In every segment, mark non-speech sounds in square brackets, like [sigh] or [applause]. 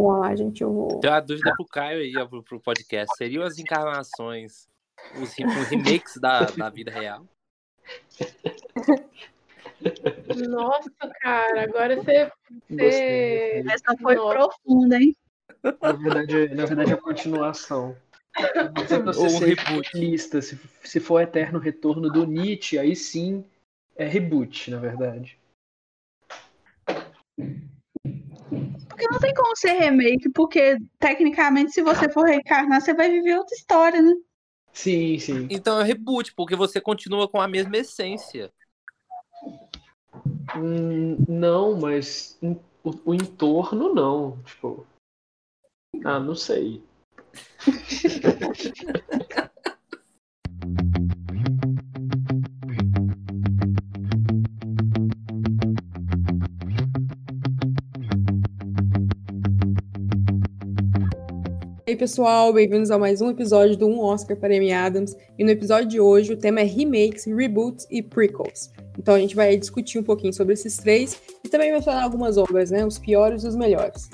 Vamos lá, gente, eu vou. Tem uma dúvida pro Caio aí, ó, pro, pro podcast. Seriam as encarnações os, os remakes da, da vida real? [laughs] Nossa, cara, agora você. você... Essa foi Nossa. profunda, hein? Na verdade, na verdade, é a continuação. Se você Ou reboot. Lista, se, se for eterno retorno do Nietzsche, aí sim é reboot, na verdade. Porque não tem como ser remake, porque tecnicamente, se você for reencarnar, você vai viver outra história, né? Sim, sim. Então é reboot, porque você continua com a mesma essência. Hum, não, mas o, o entorno não. Tipo. Ah, não sei. [laughs] E aí, pessoal, bem-vindos a mais um episódio do Um Oscar para Amy Adams. E no episódio de hoje o tema é remakes, reboots e prequels. Então a gente vai discutir um pouquinho sobre esses três e também mencionar algumas obras, né? Os piores e os melhores.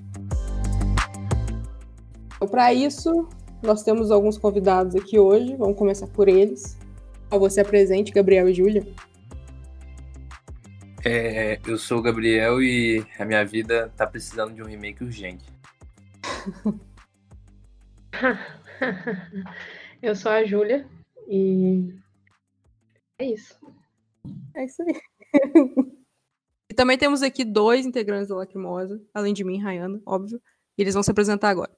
Então, para isso, nós temos alguns convidados aqui hoje. Vamos começar por eles. Ao você apresente, Gabriel e Júlia. É, eu sou o Gabriel e a minha vida tá precisando de um remake urgente. [laughs] [laughs] eu sou a Júlia e é isso. É isso aí. [laughs] e também temos aqui dois integrantes da Lacrimosa, além de mim, Rayana, óbvio. E eles vão se apresentar agora.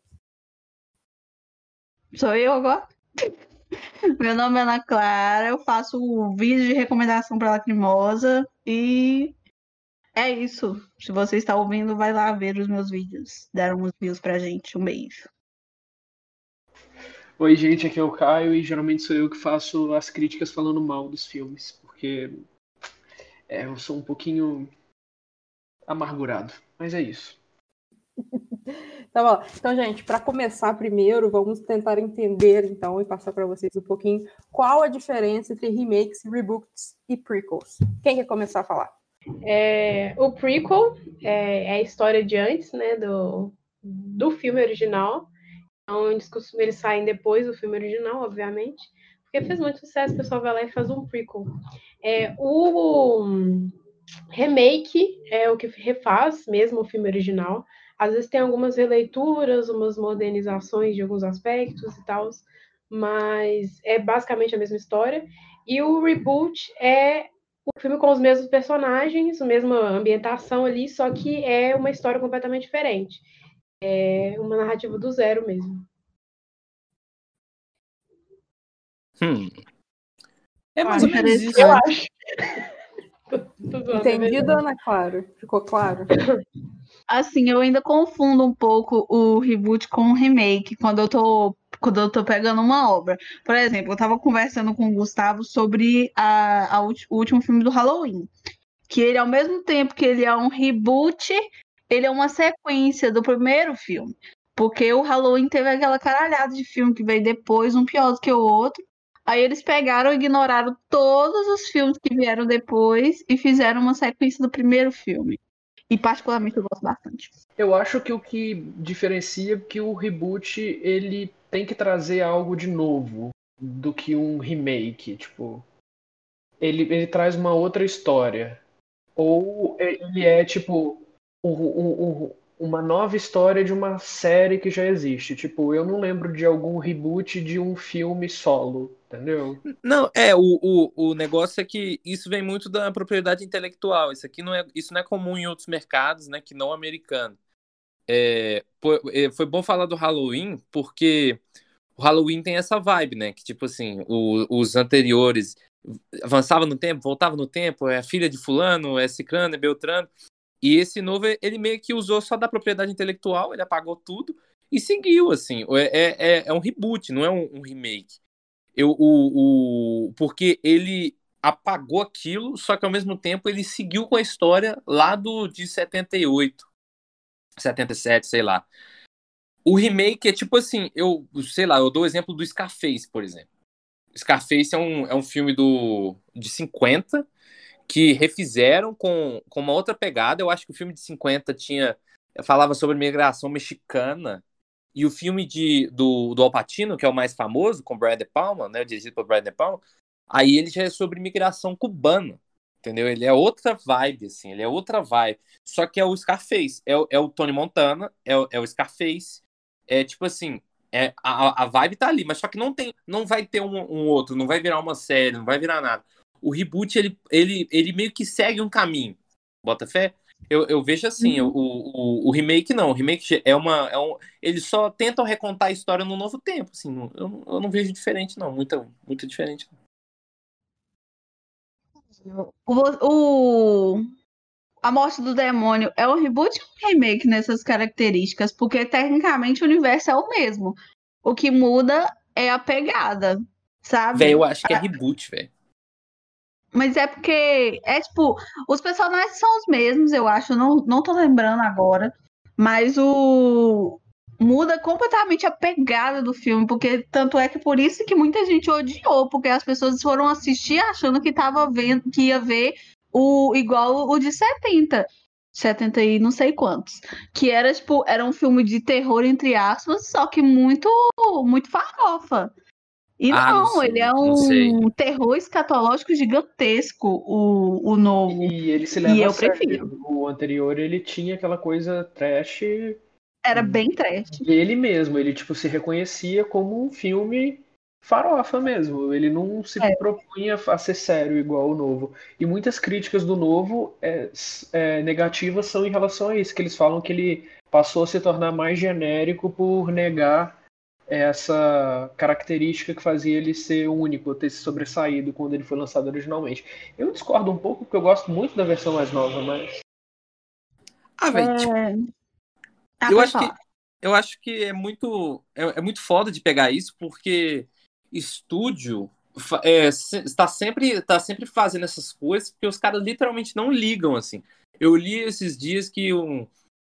Sou eu agora? [laughs] Meu nome é Ana Clara, eu faço um vídeo de recomendação para Lacrimosa e é isso. Se você está ouvindo, vai lá ver os meus vídeos. Deram uns views pra gente. Um beijo. Oi, gente, aqui é o Caio e geralmente sou eu que faço as críticas falando mal dos filmes, porque é, eu sou um pouquinho amargurado, mas é isso. [laughs] tá bom. Então, gente, para começar primeiro, vamos tentar entender então e passar para vocês um pouquinho qual a diferença entre remakes, reboots e prequels. Quem quer começar a falar? É, o prequel é, é, a história de antes, né, do, do filme original. Então, eles, eles saem depois do filme original, obviamente, porque fez muito sucesso, o pessoal vai lá e faz um prequel. É, o remake é o que refaz mesmo o filme original. Às vezes tem algumas releituras, umas modernizações de alguns aspectos e tal, mas é basicamente a mesma história. E o reboot é o filme com os mesmos personagens, a mesma ambientação ali, só que é uma história completamente diferente. É uma narrativa do zero mesmo. Hum. É mais ou menos isso. Eu né? acho. [laughs] Entendido, Ana Clara? Ficou claro? Assim, eu ainda confundo um pouco o reboot com o remake quando eu tô quando eu tô pegando uma obra. Por exemplo, eu tava conversando com o Gustavo sobre a, a, o último filme do Halloween. Que ele, ao mesmo tempo que ele é um reboot, ele é uma sequência do primeiro filme. Porque o Halloween teve aquela caralhada de filme que veio depois, um pior do que o outro. Aí eles pegaram e ignoraram todos os filmes que vieram depois e fizeram uma sequência do primeiro filme. E particularmente eu gosto bastante. Eu acho que o que diferencia é que o reboot ele tem que trazer algo de novo do que um remake, tipo, ele, ele traz uma outra história. Ou ele é tipo o, o, o, uma nova história de uma série que já existe. Tipo, eu não lembro de algum reboot de um filme solo, entendeu? Não, é, o, o, o negócio é que isso vem muito da propriedade intelectual. Isso aqui não é, isso não é comum em outros mercados, né, que não americano. É, é foi bom falar do Halloween, porque o Halloween tem essa vibe, né, que tipo assim, o, os anteriores avançava no tempo, voltava no tempo, é filha de fulano, é ciclano, é beltrano, e esse novo, ele meio que usou só da propriedade intelectual, ele apagou tudo e seguiu, assim. É, é, é um reboot, não é um, um remake. Eu, o, o, porque ele apagou aquilo, só que ao mesmo tempo ele seguiu com a história lá do, de 78, 77, sei lá. O remake é tipo assim, eu sei lá, eu dou o exemplo do Scarface, por exemplo. Scarface é um, é um filme do, de 50 que refizeram com, com uma outra pegada. Eu acho que o filme de 50 tinha falava sobre migração mexicana. E o filme de, do, do Alpatino, que é o mais famoso, com Brad De Palma, né, dirigido por Brad De Palma, aí ele já é sobre migração cubana, entendeu? Ele é outra vibe, assim, ele é outra vibe. Só que é o Scarface, é, é o Tony Montana, é o, é o Scarface, é tipo assim, é, a, a vibe tá ali, mas só que não tem, não vai ter um, um, outro, não vai virar uma série, não vai virar nada. O reboot, ele, ele, ele meio que segue um caminho. Bota fé? Eu, eu vejo assim, uhum. o, o, o, remake não, o remake é uma. É um, eles só tentam recontar a história no novo tempo, assim, eu, eu não vejo diferente, não, muito, muito diferente. O, o, a Morte do Demônio é um reboot ou um remake nessas características? Porque tecnicamente o universo é o mesmo. O que muda é a pegada, sabe? Véi, eu acho que é reboot, velho. Mas é porque, é tipo, os personagens são os mesmos, eu acho, não, não tô lembrando agora. Mas o. Muda completamente a pegada do filme, porque tanto é que por isso que muita gente odiou, porque as pessoas foram assistir achando que tava vendo, que ia ver o igual o de 70. 70 e não sei quantos. Que era, tipo, era um filme de terror, entre aspas, só que muito, muito farofa. E ah, não, não ele é um terror escatológico gigantesco, o, o novo. E ele se leva e eu prefiro. O anterior, ele tinha aquela coisa trash. Era bem trash. Ele mesmo, ele tipo se reconhecia como um filme farofa mesmo. Ele não se é. propunha a ser sério igual o novo. E muitas críticas do novo é, é, negativas são em relação a isso, que eles falam que ele passou a se tornar mais genérico por negar essa característica que fazia ele ser único, ter se sobressaído quando ele foi lançado originalmente. Eu discordo um pouco, porque eu gosto muito da versão mais nova, mas. Ah, velho. É... Tipo... Ah, eu, acho que, eu acho que é muito, é, é, muito foda de pegar isso, porque estúdio é, está, sempre, está sempre fazendo essas coisas, porque os caras literalmente não ligam, assim. Eu li esses dias que um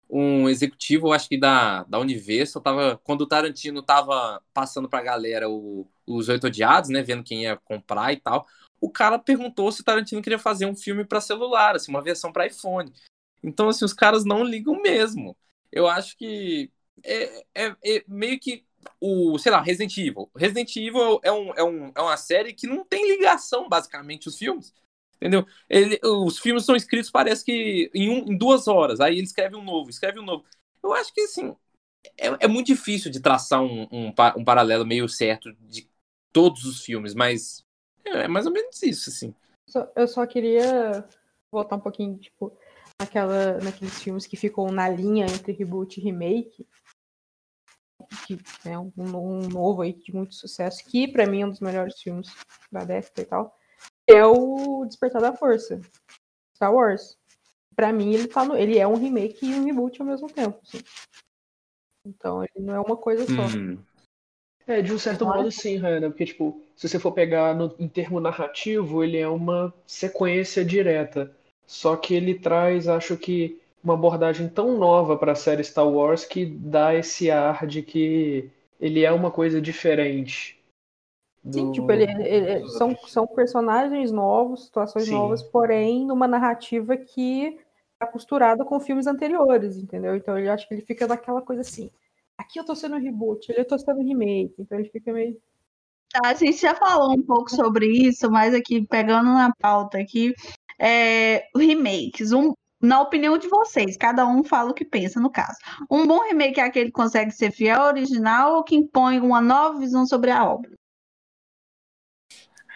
um executivo, acho que da, da Universal, tava, quando o Tarantino tava passando pra galera o, os Oito Odiados, né, vendo quem ia comprar e tal, o cara perguntou se o Tarantino queria fazer um filme para celular, assim, uma versão para iPhone. Então, assim, os caras não ligam mesmo. Eu acho que é, é, é meio que o, sei lá, Resident Evil. Resident Evil é, um, é, um, é uma série que não tem ligação, basicamente, os filmes. Entendeu? Ele, os filmes são escritos, parece que em, um, em, duas horas. Aí ele escreve um novo, escreve um novo. Eu acho que, assim, é, é muito difícil de traçar um, um, um, paralelo meio certo de todos os filmes, mas é, é mais ou menos isso, assim. Eu só queria voltar um pouquinho, tipo, naquela, naqueles filmes que ficam na linha entre reboot e remake. Que é um, um novo aí de muito sucesso, que para mim é um dos melhores filmes da década e tal é o Despertar da Força. Star Wars. Pra mim, ele, tá no, ele é um remake e um reboot ao mesmo tempo. Assim. Então, ele não é uma coisa só. Uhum. É, de um certo modo, sim, Rana, porque, tipo, se você for pegar no, em termo narrativo, ele é uma sequência direta. Só que ele traz, acho que, uma abordagem tão nova para a série Star Wars que dá esse ar de que ele é uma coisa diferente. Sim, tipo, ele, ele, são, são personagens novos, situações Sim. novas, porém numa narrativa que é costurada com filmes anteriores, entendeu? Então eu acho que ele fica daquela coisa assim. Aqui eu tô sendo reboot, ele eu tô sendo remake, então ele fica meio. Tá, a gente já falou um pouco sobre isso, mas aqui, pegando na pauta aqui, é, remakes. Um, na opinião de vocês, cada um fala o que pensa no caso. Um bom remake é aquele que consegue ser fiel ao original ou que impõe uma nova visão sobre a obra?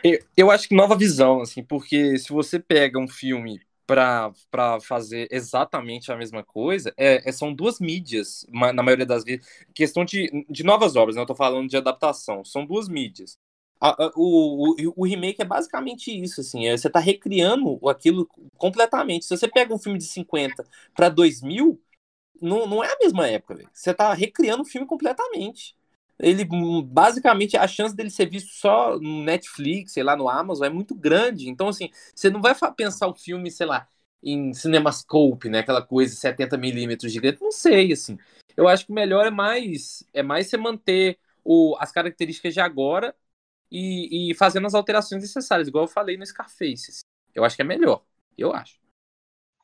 Eu, eu acho que nova visão, assim, porque se você pega um filme para fazer exatamente a mesma coisa, é, é, são duas mídias, na maioria das vezes. Questão de, de novas obras, né? Eu tô falando de adaptação. São duas mídias. A, a, o, o, o, remake é basicamente isso, assim. É, você tá recriando aquilo completamente. Se você pega um filme de 50 para 2000, não, não é a mesma época, véio. Você tá recriando o filme completamente ele basicamente a chance dele ser visto só no Netflix, sei lá, no Amazon é muito grande. Então, assim, você não vai pensar o filme, sei lá, em CinemaScope, né? Aquela coisa 70 milímetros gigante. Não sei, assim. Eu acho que o melhor é mais é mais você manter o, as características de agora e, e fazendo as alterações necessárias, igual eu falei no Scarface. Assim. Eu acho que é melhor. Eu acho.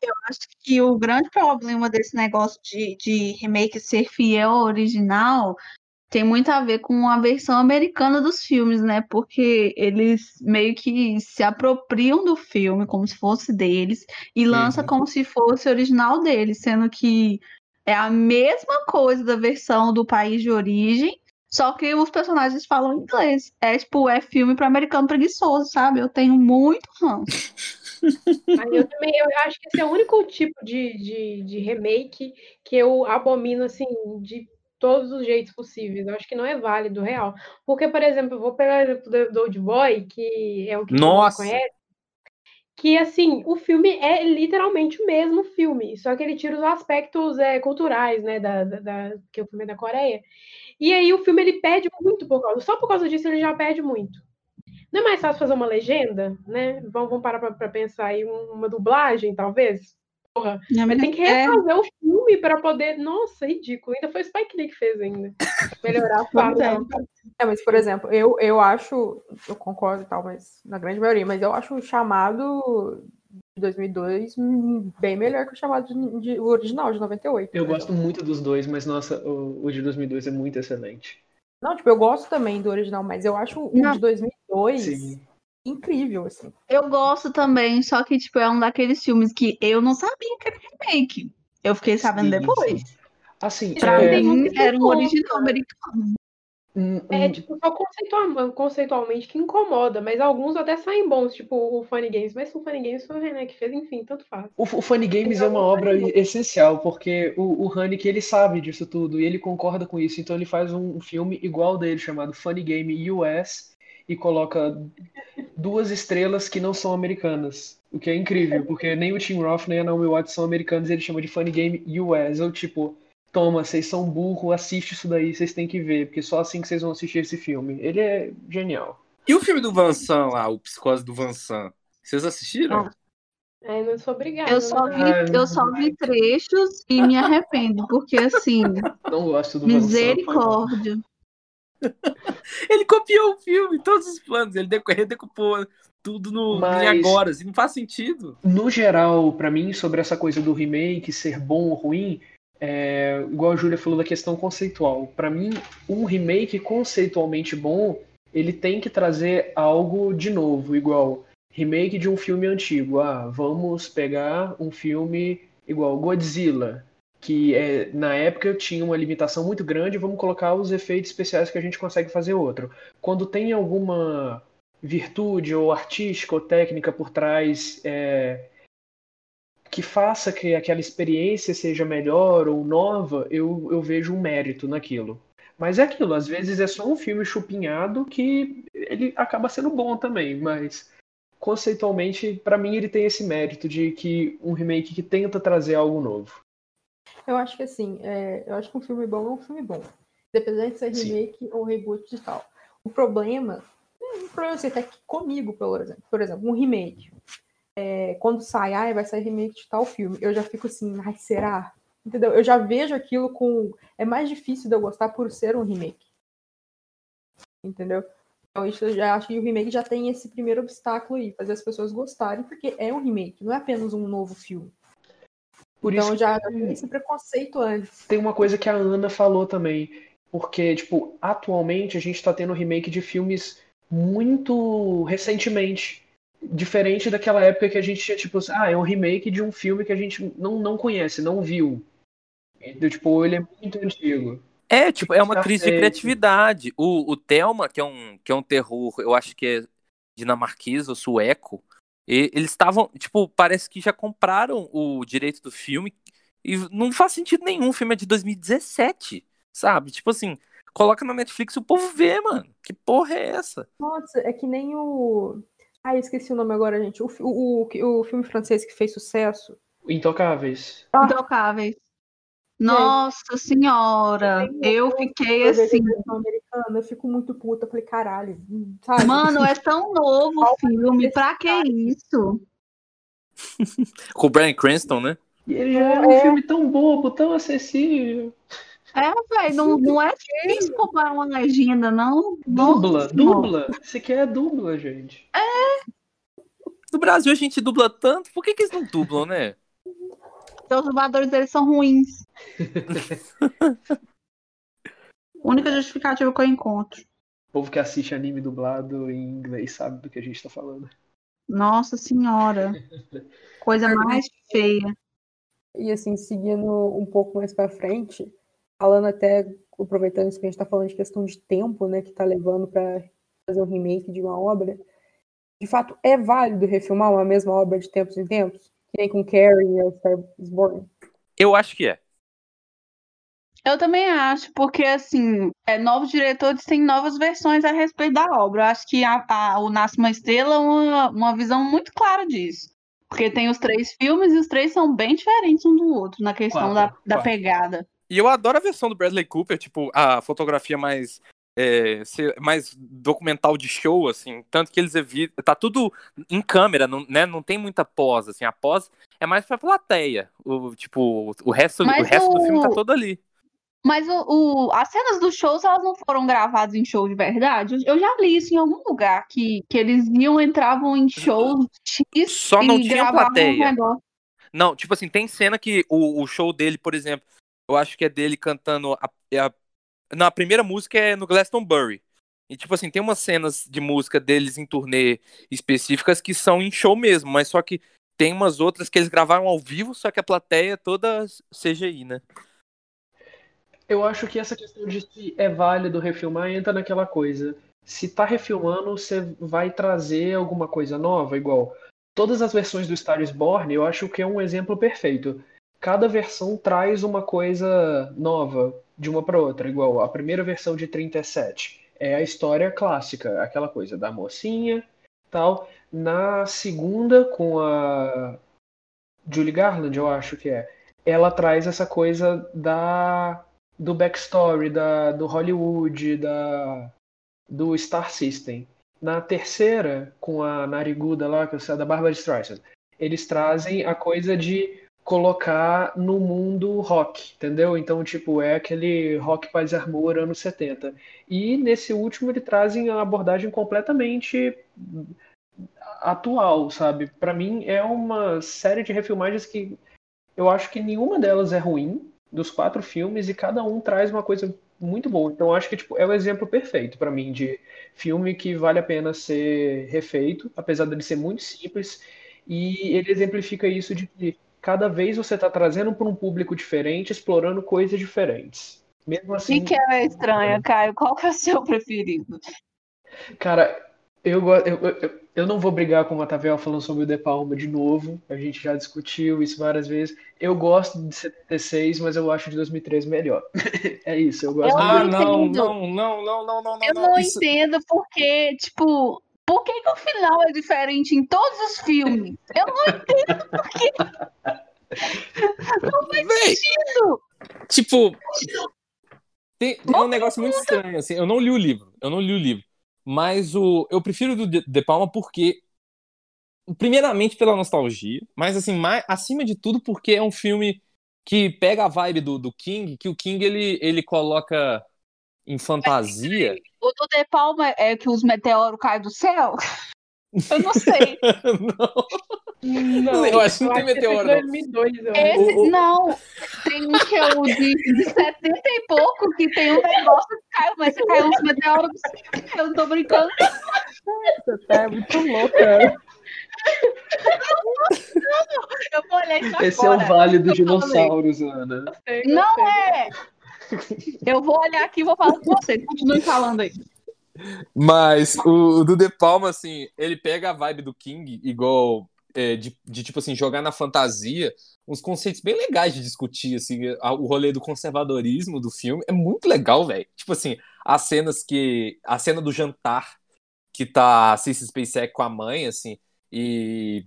Eu acho que o grande problema desse negócio de, de remake ser fiel ao original tem muito a ver com a versão americana dos filmes, né? Porque eles meio que se apropriam do filme como se fosse deles e lança Uhum. como se fosse original deles, sendo que é a mesma coisa da versão do país de origem, só que os personagens falam inglês. É tipo, é filme para americano preguiçoso, sabe? Eu tenho muito ranço. [laughs] Aí eu também eu acho que esse é o único tipo de, de, de remake que eu abomino assim de todos os jeitos possíveis. Eu acho que não é válido, real. Porque, por exemplo, eu vou pegar o exemplo do, Old Boy, que é o que todo Nossa! conhece, que assim, o filme é literalmente o mesmo filme, só que ele tira os aspectos é, culturais, né, da, da, da- que o filme é da Coreia. E aí o filme ele perde muito por causa, só por causa disso ele já perde muito. Não é mais fácil fazer uma legenda, né? Vamos, vamos parar para pensar aí um- uma dublagem, talvez. Porra, mas tem que É, refazer o filme para poder. Nossa, ridículo. Ainda foi o Spike Lee que fez ainda. Melhorar a [laughs] fala. é. É, mas, por exemplo, eu, eu acho, eu concordo e tal, mas na grande maioria, mas eu acho o chamado de 2002 hum, bem melhor que o chamado de, de- o original, de 98. Eu por gosto muito dos dois, mas nossa, o, o de 2002 é muito excelente. Não, tipo, eu gosto também do original, mas eu acho o Não. de 2002 Sim. Incrível, assim. eu gosto também, só que, tipo, é um daqueles filmes que eu não sabia que era remake. Eu fiquei sabendo Sim, depois. Assim, Pra Pra é, mim, era um conta. original americano. É, tipo, só conceitual- conceitualmente que incomoda, mas alguns até saem bons, tipo o Funny Games. Mas o Funny Games foi o René que fez, enfim, tanto faz. O, o Funny Games é uma obra essencial, porque o, o Haneke, ele sabe disso tudo, e ele concorda com isso, então ele faz um, um filme igual dele, chamado Funny Game US, e coloca duas estrelas que não são americanas, o que é incrível, porque nem o Tim Roth nem a Naomi Watts são americanos, ele chama de Funny Game US, ou tipo, toma, vocês são burro, assiste isso daí, vocês têm que ver, porque só assim que vocês vão assistir esse filme. Ele é genial. E o filme do Vansan lá, o Psicose do Vansan? Vocês assistiram? É, não sou obrigada. Eu só vi, Ah, eu só vi trechos e me arrependo, porque assim, Não gosto do Van misericórdia. [laughs] Ele copiou o filme, todos os planos. Ele redecupou tudo no, Mas- agora. Assim, não faz sentido. No geral, pra mim, sobre essa coisa do remake ser bom ou ruim, é, igual a Júlia falou da questão conceitual. Pra mim, um remake conceitualmente bom, ele tem que trazer algo de novo, igual remake de um filme antigo. Ah, vamos pegar um filme igual Godzilla, que é, na época tinha uma limitação muito grande, vamos colocar os efeitos especiais que a gente consegue fazer outro. Quando tem alguma virtude ou artística ou técnica por trás é, que faça que aquela experiência seja melhor ou nova, eu, eu vejo um mérito naquilo. Mas é aquilo, às vezes é só um filme chupinhado que ele acaba sendo bom também, mas conceitualmente, pra mim, ele tem esse mérito de que um remake que tenta trazer algo novo. Eu acho que assim, é, eu acho que um filme bom é um filme bom. Independente de ser Sim. remake ou reboot e tal. O problema, é um problema assim, até que comigo, por exemplo, por exemplo, um remake. É, quando sai, ah, vai sair remake de tal filme, eu já fico assim, ai, será? Entendeu? Eu já vejo aquilo com. É mais difícil de eu gostar por ser um remake. Entendeu? Então, isso eu já acho que o remake já tem esse primeiro obstáculo aí, fazer as pessoas gostarem, porque é um remake, não é apenas um novo filme. Por então isso já tenho esse preconceito antes. tem uma coisa que a Ana falou também, porque, tipo, atualmente a gente tá tendo remake de filmes muito recentemente. Diferente daquela época que a gente tinha, tipo, ah, é um remake de um filme que a gente não, não conhece, não viu. Então, tipo, ele é muito antigo. É, tipo, é uma Tá crise de criatividade. O, o Thelma, que é, um, que é um terror, eu acho que é dinamarquês ou sueco, e- eles estavam, tipo, parece que já compraram o direito do filme e não faz sentido nenhum. O filme é de 2017, sabe? Tipo assim, coloca na Netflix e o povo vê, mano. Que porra é essa? Nossa, é que nem o. Ah, eu esqueci o nome agora, gente. O, o, o, o filme francês que fez sucesso. Intocáveis. Intocáveis. Nossa senhora, eu fiquei assim. Eu fico muito puta. Eu falei, caralho, sabe? Mano, é tão novo o filme, pra que isso? Com o Brian Cranston, né? E ele já é um filme tão bobo, tão acessível. É, velho, não, não é difícil comprar uma legenda, não. Dubla, dubla. Você quer dubla, gente. No Brasil a gente dubla tanto, por que, que eles não dublam, né? Porque os dubladores deles são ruins. [laughs] Única justificativa que eu encontro. O povo que assiste anime dublado em inglês sabe do que a gente tá falando. Nossa senhora. [laughs] Coisa mais feia. E assim, seguindo um pouco mais pra frente, falando até, aproveitando isso que a gente tá falando de questão de tempo, né, que tá levando pra fazer um remake de uma obra, de fato, é válido refilmar uma mesma obra de tempos em tempos? Que nem com Carrie e Star Born? Eu acho que é. Eu também acho, porque assim, é, novos diretores têm novas versões a respeito da obra. Eu acho que a, a- o Nasce uma Estrela é uma, uma visão muito clara disso. Porque tem os três filmes e os três são bem diferentes um do outro na questão da, Quatro, da pegada. E eu adoro a versão do Bradley Cooper, tipo, a fotografia mais. é, mais documental de show, assim. Tanto que eles evitam. Tá tudo em câmera, não, né? Não tem muita pós, assim. A pós é mais pra plateia. O, tipo, o resto, o resto do o- filme tá todo ali. Mas o, o- as cenas dos shows, elas não foram gravadas em show de verdade? Eu já li isso em algum lugar, que, que eles iam, entravam em shows X Só não tinha um plateia. negócio. Não, tipo assim, tem cena que o, o show dele, por exemplo, eu acho que é dele cantando. A, é a, não, a primeira música é no Glastonbury. E, tipo assim, tem umas cenas de música deles em turnê específicas que são em show mesmo, mas só que tem umas outras que eles gravaram ao vivo, só que a plateia é toda CGI, né? Eu acho que essa questão de se é válido refilmar entra naquela coisa. Se tá refilmando, você vai trazer alguma coisa nova, igual todas as versões do Star is Born, eu acho que é um exemplo perfeito. Cada versão traz uma coisa nova de uma para outra, igual a primeira versão de 37 é a história clássica, aquela coisa da mocinha, tal. Na segunda com a Julie Garland, eu acho que é, ela traz essa coisa da do backstory da, do Hollywood, da, do Star System. Na terceira, com a nariguda lá, que é da Barbara Streisand, eles trazem a coisa de colocar no mundo rock, entendeu? Então, tipo, é aquele rock paz e amor anos 70. E nesse último eles trazem a abordagem completamente atual, sabe? Pra mim é uma série de refilmagens que eu acho que nenhuma delas é ruim dos quatro filmes e cada um traz uma coisa muito boa. Então acho que tipo, é o exemplo perfeito pra mim de filme que vale a pena ser refeito, apesar dele ser muito simples. E ele exemplifica isso de que cada vez você está trazendo para um público diferente, explorando coisas diferentes. Mesmo assim, E que é estranha, Caio. Qual que é o seu [laughs] preferido? cara, eu, go- eu, eu, eu não vou brigar com o Matavel falando sobre o De Palma de novo. A gente já discutiu isso várias vezes. Eu gosto de 76, mas eu acho de 2003 melhor. [laughs] É isso, eu gosto Eu de Ah, não não, não, não, não, não, não, Eu não. não Isso- entendo porque, tipo, por que, que o final é diferente em todos os filmes? Eu não entendo Véi, isso. Tipo, tem, tem um negócio muito estranho, assim. Eu não li o livro, eu não li o livro. Mas o, eu prefiro o do De De Palma porque, primeiramente pela nostalgia, mas assim, mais, acima de tudo porque é um filme que pega a vibe do, do King, que o King ele, ele coloca em fantasia. O do De Palma é que os meteoros caem do céu? Eu não sei. [laughs] não, eu acho que não tem é meteoro, de não. 2002, eu acho. Esse, O- o- não, tem um que é o de, de 70 e pouco, que tem um negócio que cai, mas se cai uns meteoros. Eu não tô brincando. Você tá é muito louca. Eu vou olhar isso Esse é o agora. Vale dos Eu. Dinossauros, Ana. Sei, Não gostei. é! Eu vou olhar aqui e vou falar com vocês. Continue falando aí. Mas o, o do De Palma, assim, ele pega a vibe do King, igual é, de, de, tipo assim, jogar na fantasia uns conceitos bem legais de discutir, assim, a- o rolê do conservadorismo do filme é muito legal, velho. Tipo assim, as cenas que. A cena do jantar que tá a Cissy com a mãe, assim, e.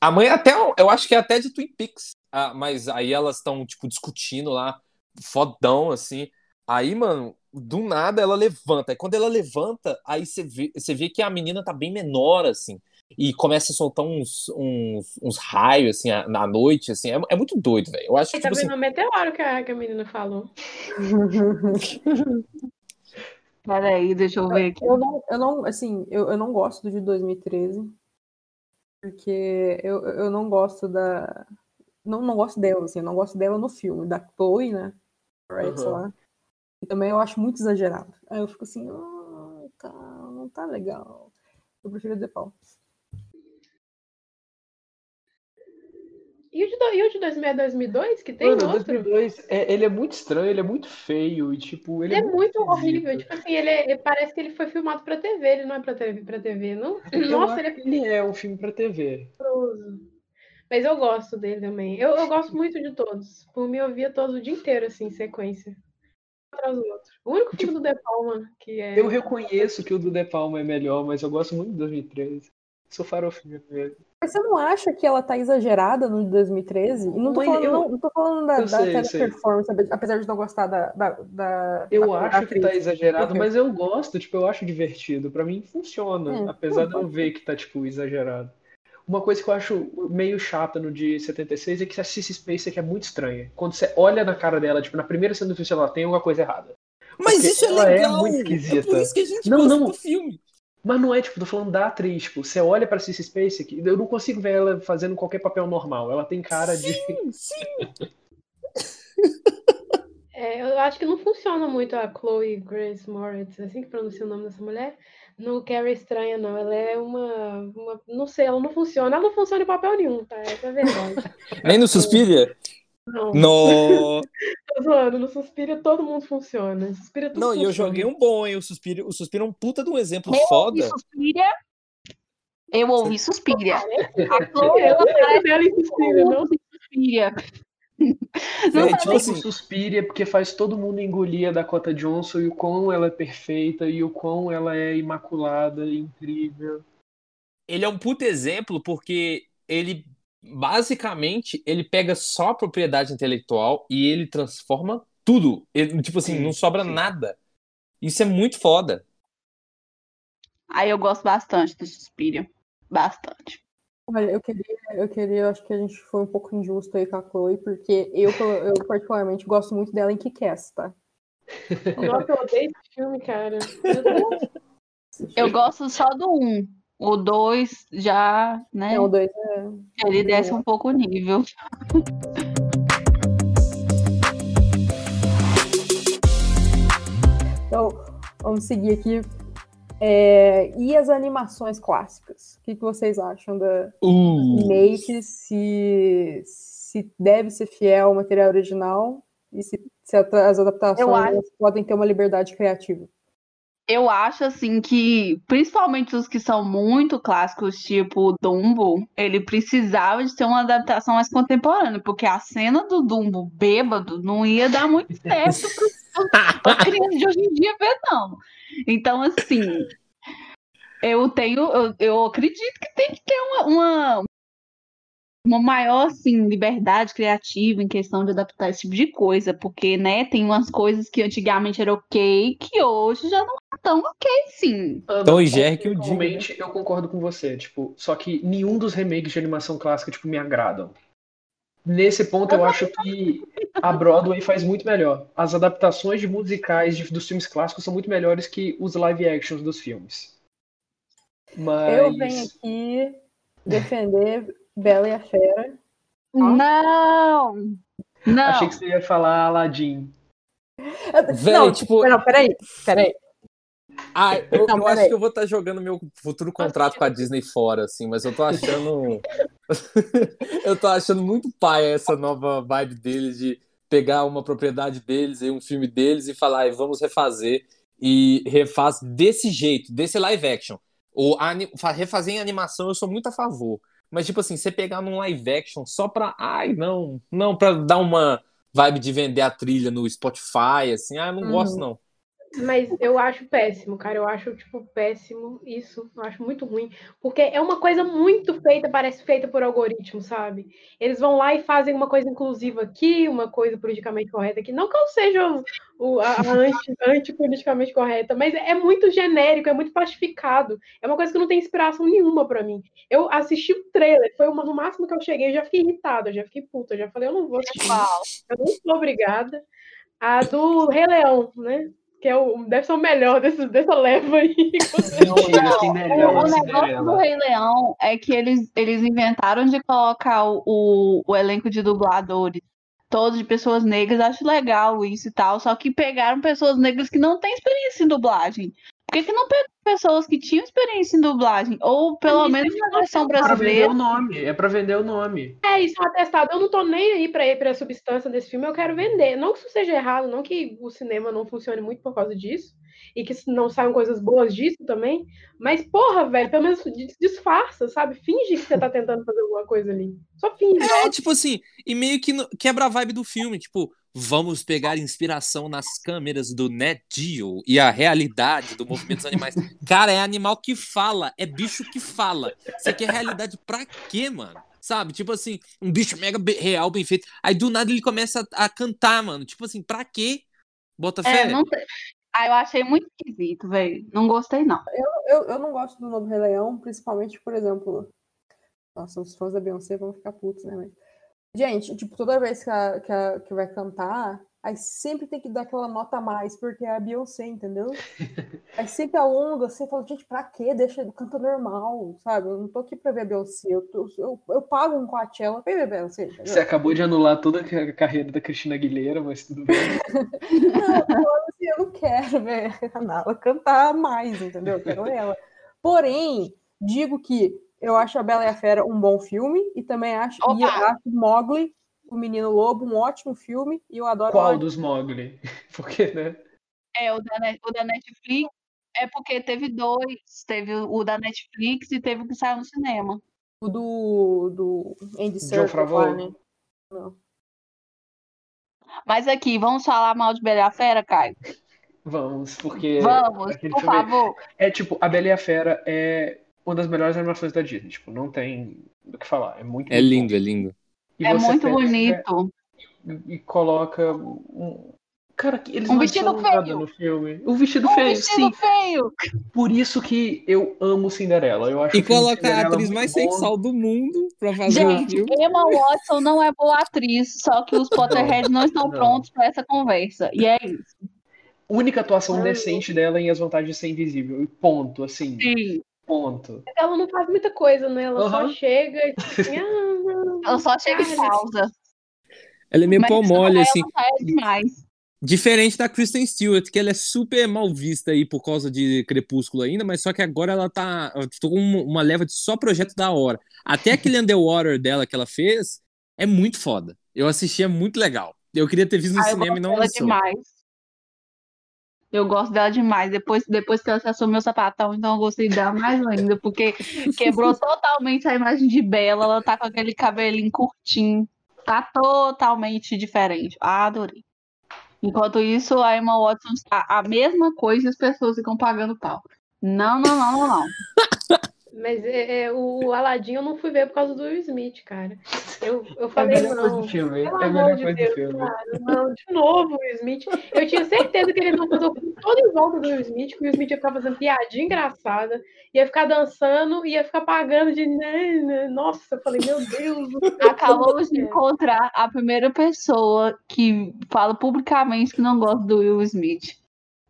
A mãe até, eu acho que é até de Twin Peaks, ah, mas aí elas estão, tipo, discutindo lá, fodão, assim. Aí, mano, do nada ela levanta. E quando ela levanta, aí você vê, você vê que a menina tá bem menor, assim. E começa a soltar uns, uns, uns raios, assim, na noite, assim. É, é muito doido, velho. Eu acho que, Tá tipo assim, vendo o meteoro que a, que a menina falou. [laughs] Peraí, deixa eu ver aqui. Eu não, eu não assim, eu, eu não gosto do de 2013, porque eu, eu não gosto da, não, não gosto dela, assim, eu não gosto dela no filme, da Chloe, né? Right, sei Uhum. lá. E também eu acho muito exagerado. Aí eu fico assim, ah, tá, não tá legal. Eu prefiro The Palm. E o de, do- e o de 2000 2002, que tem Mano, o outro? 2002, é, ele é muito estranho, ele é muito feio e, tipo, ele Ele é muito esquisito. horrível. Tipo assim, ele, é- ele parece que ele foi filmado pra TV, ele não é pra TV, pra TV não. Eu Nossa, ele é ele é um filme pra TV. Mas eu gosto dele também. Eu, eu gosto muito de todos. Por mim, eu via todos o dia inteiro, assim, em sequência. Atrás do outro. O único filme do De Palma que é. Eu reconheço que o do De Palma é melhor, mas eu gosto muito do 2013. Sou farofinha mesmo. Mas você não acha que ela tá exagerada no de 2013? E não tô falando, eu- não, não tô falando da, da performance, apesar de não gostar da. da, da Eu da acho que tá exagerado, mas eu gosto, tipo, eu acho divertido. Pra mim funciona, É, apesar de não, eu ver que tá, tipo, exagerado. Uma coisa que eu acho meio chata no de 76 é que a Cissy Spacek é muito estranha. Quando você olha na cara dela, tipo, na primeira cena do filme, ela tem alguma coisa errada. Mas Porque isso é é legal. muito É, esquisita. por isso que a gente Não, gosta não. do filme. Mas não é, tipo, tô falando da atriz, tipo, você olha pra Cissy Spacek, eu não consigo ver ela fazendo qualquer papel normal. Ela tem cara de... Sim, sim. É, eu acho que não funciona muito a Chloe Grace Moritz, assim que pronuncia o nome dessa mulher. No Carrie Estranha, não. Ela é uma, uma- Não sei, ela não funciona. Ela não funciona em papel nenhum, tá? Essa é a verdade. [laughs] Nem no Suspiria? Não. No... [laughs] Tô zoando, no Suspira todo mundo funciona. Suspira tudo Não, e eu funciona. joguei um bom, hein? O Suspiro, o Suspiro é um puta de um exemplo Eu ouvi foda. Suspiria. Eu ouvi Suspiria. A Eu Chloe, ela parece dela em Suspira, não. muito Suspiria. É, Não tipo assim, O Suspiria porque faz todo mundo engolir a Dakota Johnson e o quão ela é perfeita e o quão ela é imaculada, incrível. ele é um puta exemplo porque ele basicamente ele pega só a propriedade intelectual e ele transforma tudo. Ele, tipo assim, Sim, não sobra sim. nada. Isso é muito foda. Aí eu gosto bastante do Suspiria. Bastante. Olha, eu queria, eu queria, eu acho que a gente foi um pouco injusto aí com a Chloe, porque eu, eu particularmente gosto muito dela em Kick-Ass, tá? [laughs] Nossa, eu odeio esse filme, cara. Eu gosto só do um. O dois já, né? É, o dois é. Ele desce um pouco o nível. Então, vamos seguir aqui. É, e as animações clássicas? O que, que vocês acham da Uh, remake? Se, se deve ser fiel ao material original e se, se as adaptações podem ter uma liberdade criativa? Eu acho assim que, principalmente os que são muito clássicos, tipo o Dumbo, ele precisava de ter uma adaptação mais contemporânea, porque a cena do Dumbo bêbado não ia dar muito [laughs] certo para as crianças de hoje em dia ver, não. Então, assim, eu tenho, eu, eu acredito que tem que ter uma, uma, uma maior assim, liberdade criativa em questão de adaptar esse tipo de coisa, porque né, tem umas coisas que antigamente era ok, que hoje já não tão ok, sim. Tom e Jerry que o diga, né? Realmente, eu concordo com você, tipo, só que nenhum dos remakes de animação clássica, tipo, me agradam. Nesse ponto, eu acho que a Broadway faz muito melhor. As adaptações de musicais de- dos filmes clássicos são muito melhores que os live actions dos filmes. Mas Eu venho aqui defender Bela e a Fera. Não! Não! achei que você ia falar Aladdin. Não, tipo- não, peraí, peraí. Ah, eu, Não, eu acho que eu vou estar jogando meu futuro contrato com a Disney fora, assim, mas eu tô achando. [laughs] eu tô achando muito paia essa nova vibe deles de pegar uma propriedade deles e um filme deles e falar, "Ai, vamos refazer. E refaz desse jeito, desse live action. O ani- fa- refazer em animação eu sou muito a favor. Mas, tipo assim, você pegar num live action só pra. Ai, não, não, pra dar uma vibe de vender a trilha no Spotify, assim, ah, eu não Uhum. gosto, não. Mas eu acho péssimo, cara. Eu acho, tipo, péssimo isso. Eu acho muito ruim. Porque é uma coisa muito feita, parece feita por algoritmo, sabe? Eles vão lá e fazem uma coisa inclusiva aqui, uma coisa politicamente correta aqui. Não que eu seja o, a, a anti, anti-politicamente correta, mas é muito genérico, é muito plastificado. É uma coisa que não tem inspiração nenhuma pra mim. Eu assisti o trailer, foi uma, no máximo que eu cheguei, eu já fiquei irritada, eu já fiquei puta, eu já falei, eu não vou assistir. Eu não sou obrigada. A do Rei Leão, né? Que é o, deve ser o melhor desse, dessa leva aí. Não, o, o negócio Cinderela. do Rei Leão é que eles, eles inventaram de colocar o, o, o elenco de dubladores todos de pessoas negras. Acho legal isso e tal. Só que pegaram pessoas negras que não têm experiência em dublagem. Por que, que não pegam pessoas que tinham experiência em dublagem? Ou pelo menos na versão É pra vender brasileira. o nome. É pra vender o nome. É, isso é um atestado. Eu não tô nem aí pra, pra substância desse filme, eu quero vender. Não que isso seja errado, não que o cinema não funcione muito por causa disso, e que não saiam coisas boas disso também. Mas, porra, velho, pelo menos dis- disfarça, sabe? Finge que você tá tentando fazer alguma coisa ali. Só finge. É, tipo assim, e meio que quebra a vibe do filme, tipo, vamos pegar inspiração nas câmeras do Net Geo e a realidade do movimento dos animais. Cara, é animal que fala, é bicho que fala. Você quer realidade pra quê, mano? Sabe? Tipo assim, um bicho mega real, bem feito. Aí do nada ele começa a, a cantar, mano. Tipo assim, pra quê? Bota fé? É, não Ah, eu achei muito esquisito, velho. Não gostei, não. Eu, eu não gosto do novo Rei Leão, principalmente, por exemplo. Nossa, os fãs da Beyoncé vão ficar putos, né? Mas... Gente, tipo, toda vez que, a, que, a- que vai cantar, aí sempre tem que dar aquela nota a mais, porque é a Beyoncé, entendeu? [laughs] Aí sempre alonga, você fala, gente, pra quê? Deixa ele canta normal, sabe? Eu não tô aqui pra ver a Beyoncé, eu, tô- eu, eu pago um Coachella pra ver a Beyoncé, entendeu? Você acabou de anular toda a carreira da Cristina Aguilera, mas tudo bem. [laughs] Não, eu assim, eu não quero ver a Nala cantar mais, entendeu? Eu quero ela. Porém, digo que eu acho a Bela e a Fera um bom filme e também acho, e eu acho Mowgli, o Menino Lobo, um ótimo filme e eu adoro Qual dos Mogli? [laughs] Porque, né? É, o da, o da Netflix é porque teve dois. Teve o da Netflix e teve o que saiu no cinema. o do, do Andy Serkis lá, né? Não. Mas aqui, vamos falar mal de Bela e a Fera, Caio? Vamos, porque Vamos, por favor. é tipo, A Bela e a Fera é uma das melhores animações da Disney. Tipo, não tem do que falar. É muito, É muito lindo, bom. é lindo. E É muito bonito. E, e coloca um. Cara, que eles Um não vestido feio. no filme. Um vestido Um feio, vestido sim. feio. Por isso que eu amo Cinderela. Eu acho E coloca a Cinderela atriz mais bom. sexual do mundo pra fazer Gente, filme. Emma Watson não é boa atriz, só que os [laughs] Potterheads não estão não. prontos para essa conversa. E é isso. Única atuação Ah, decente dela em As Vantagens de Ser Invisível. E ponto, assim. Sim. Ponto. Ela não faz muita coisa, né? Ela só Aham. chega e tipo assim, ah. Ela só chega e pausa. Ela é meio Mas pau mole, assim. ela é demais. Diferente da Kristen Stewart, que ela é super mal vista aí por causa de Crepúsculo ainda, mas só que agora ela tá. tá com uma leva de só projeto da hora. Até aquele Underwater dela que ela fez é muito foda. Eu assisti, é muito legal. Eu queria ter visto no Ah, cinema e não lançou. demais. Eu gosto dela demais. Depois, depois que ela se assumiu o sapatão, então eu gostei dela mais ainda, porque quebrou [laughs] totalmente a imagem de Bela. Ela tá com aquele cabelinho curtinho. Tá totalmente diferente. Ah, adorei. Enquanto isso, a Emma Watson está a mesma coisa e as pessoas ficam pagando pau. Não, não, não, não, não. [laughs] Mas é, é, o Aladdin eu não fui ver por causa do Will Smith, cara. Eu, eu É a falei, melhor coisa não. do filme. Pelo É a melhor de coisa do Deus, filme. cara, não, de novo o Will Smith. Eu tinha certeza que ele não botou todo em volta do Will Smith, que o Will Smith ia ficar fazendo piadinha engraçada, ia ficar dançando, ia ficar pagando de. né, né. Nossa, eu falei, meu Deus. do Acabamos de É. encontrar a primeira pessoa que fala publicamente que não gosta do Will Smith.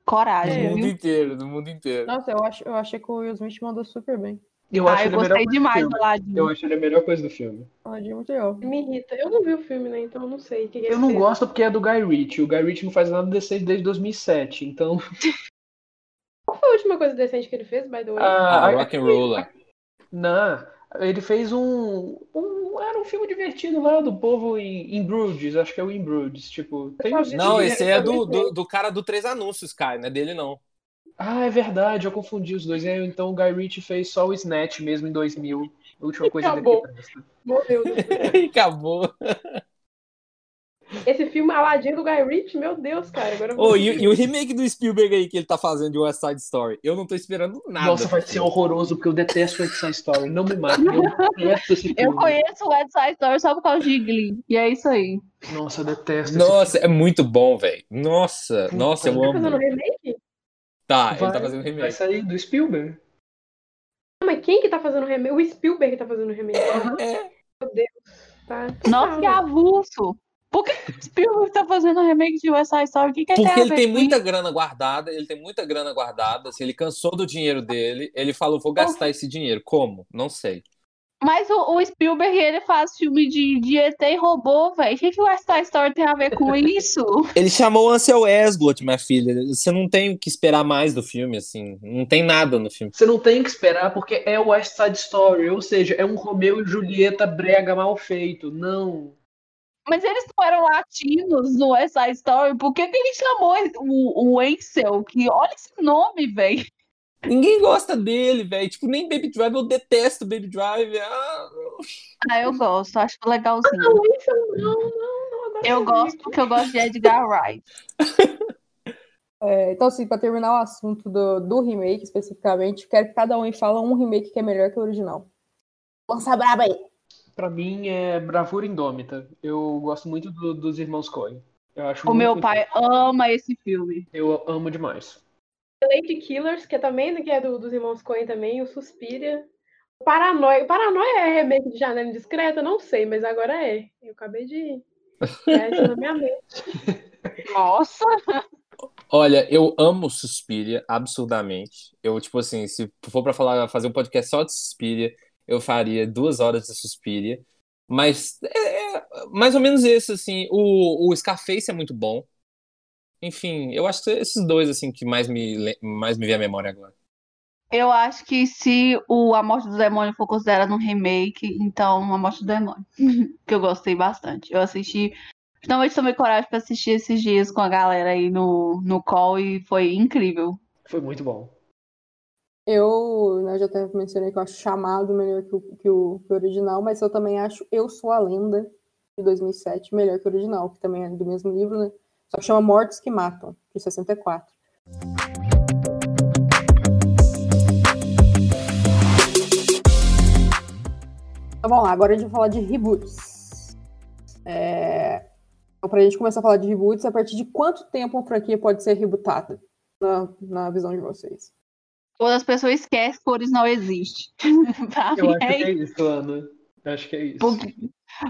Coragem, É. No mundo inteiro, no mundo inteiro. Nossa, eu, acho, eu achei que o Will Smith mandou super bem. Eu acho Ah, eu ele a melhor gostei demais do Aladdin. Eu acho ele a melhor coisa do filme. Aladdin é muito legal. Me irrita. Eu não vi o filme, né? Então eu não sei. que que Eu não fez. gosto porque é do Guy Ritchie. O Guy Ritchie não faz nada decente desde 2007. Então. [laughs] Qual foi a última coisa decente que ele fez, by the way? Ah, Ah, rock and roller. Não, ele fez um, um- Era um filme divertido lá do povo em, em Bruges, acho que é o In Bruges. Tipo, tem Não, esse eu é do, do, do cara do Três Anúncios, Kai, não é dele não. Ah, é verdade, eu confundi os dois. É, Então o Guy Ritchie fez só o Snatch mesmo em 2000. A última coisa dele Acabou. que presta. Morreu. [laughs] Acabou. Esse filme Aladdin do Guy Ritchie, meu Deus, cara. Agora vou e, e o remake do Spielberg aí que ele tá fazendo de West Side Story? Eu não tô esperando nada. Nossa, vai ser horroroso, porque eu detesto West Side Story. Não me mate, eu detesto esse filme. Eu conheço o West Side Story só por causa de Glee. E é isso aí. Nossa, eu detesto Nossa, é muito bom, velho. Nossa, nossa, eu Tá fazendo amo. remake? Tá, esse ele tá fazendo Vai remake. sair do Spielberg. Não, mas quem que tá fazendo remake? O Spielberg tá fazendo remake. É. Meu Deus. Tá. Nossa, que avulso. Por que o Spielberg tá fazendo remake de West Side Story? O que, que Porque tem a ele tem muita grana guardada, ele tem muita grana guardada, assim, ele cansou do dinheiro dele, ele falou, vou gastar esse dinheiro. Como? Não sei. Mas o, o Spielberg, ele faz filme de, de ET e robô, velho. O que, que o West Side Story tem a ver com [laughs] isso? Ele chamou o Ansel Elgort, minha filha. Você não tem o que esperar mais do filme, assim. Não tem nada no filme. Você não tem que esperar porque é o West Side Story, ou seja, é um Romeu e Julieta brega mal feito. Não. Mas eles não eram latinos no West Side Story. Por que, que ele chamou o, o Ansel? Que, olha esse nome, velho. Ninguém gosta dele, velho. Tipo, nem Baby Drive, eu detesto Baby Drive. Ah, Ah, eu gosto, acho legalzinho. Não, isso não, não, não. Agora Eu gosto porque eu gosto de Edgar Wright. [laughs] É, então, assim, pra terminar o assunto do, do remake especificamente, quero que cada um fala um remake que é melhor que o original. Lança braba aí. Pra mim é Bravura Indômita. Eu gosto muito do- dos irmãos Coen. Eu acho O muito, meu pai ama esse filme. Eu amo demais. Lady Killers, que é também que é do- dos irmãos Coen também, o Suspiria. O Paranoia. O Paranoia é remake de Janela Indiscreta? Não sei, mas agora é. Eu acabei de. [laughs] É, isso na minha mente. Nossa! Olha, eu amo Suspiria absurdamente. Eu, tipo assim, se for pra falar, fazer um podcast só de Suspiria, eu faria duas horas de Suspiria. Mas é, é mais ou menos esse, assim. O, o Scarface é muito bom. Enfim, eu acho que esses dois, assim, que mais me, mais me vem à memória agora. Eu acho que se o A Morte do Demônio for considerado um remake, então A Morte do Demônio. [laughs] que eu gostei bastante. Eu assisti. Finalmente tomei coragem pra assistir esses dias com a galera aí no, no call e foi incrível. Foi muito bom. Eu né, já até mencionei que eu acho chamado melhor que o, que, o, que o original, mas eu também acho Eu Sou a Lenda, de 2007, melhor que o original, que também é do mesmo livro, né? Só que chama Mortos que Matam, de 64. Então vamos lá, agora a gente vai falar de reboots. É... Então, pra gente começar a falar de reboots, a partir de quanto tempo a franquia pode ser rebootada, na, na visão de vocês? Quando as pessoas esquecem que o original existe. pra [laughs] Eu acho é que é isso, Ana. Eu acho que é isso. Porque,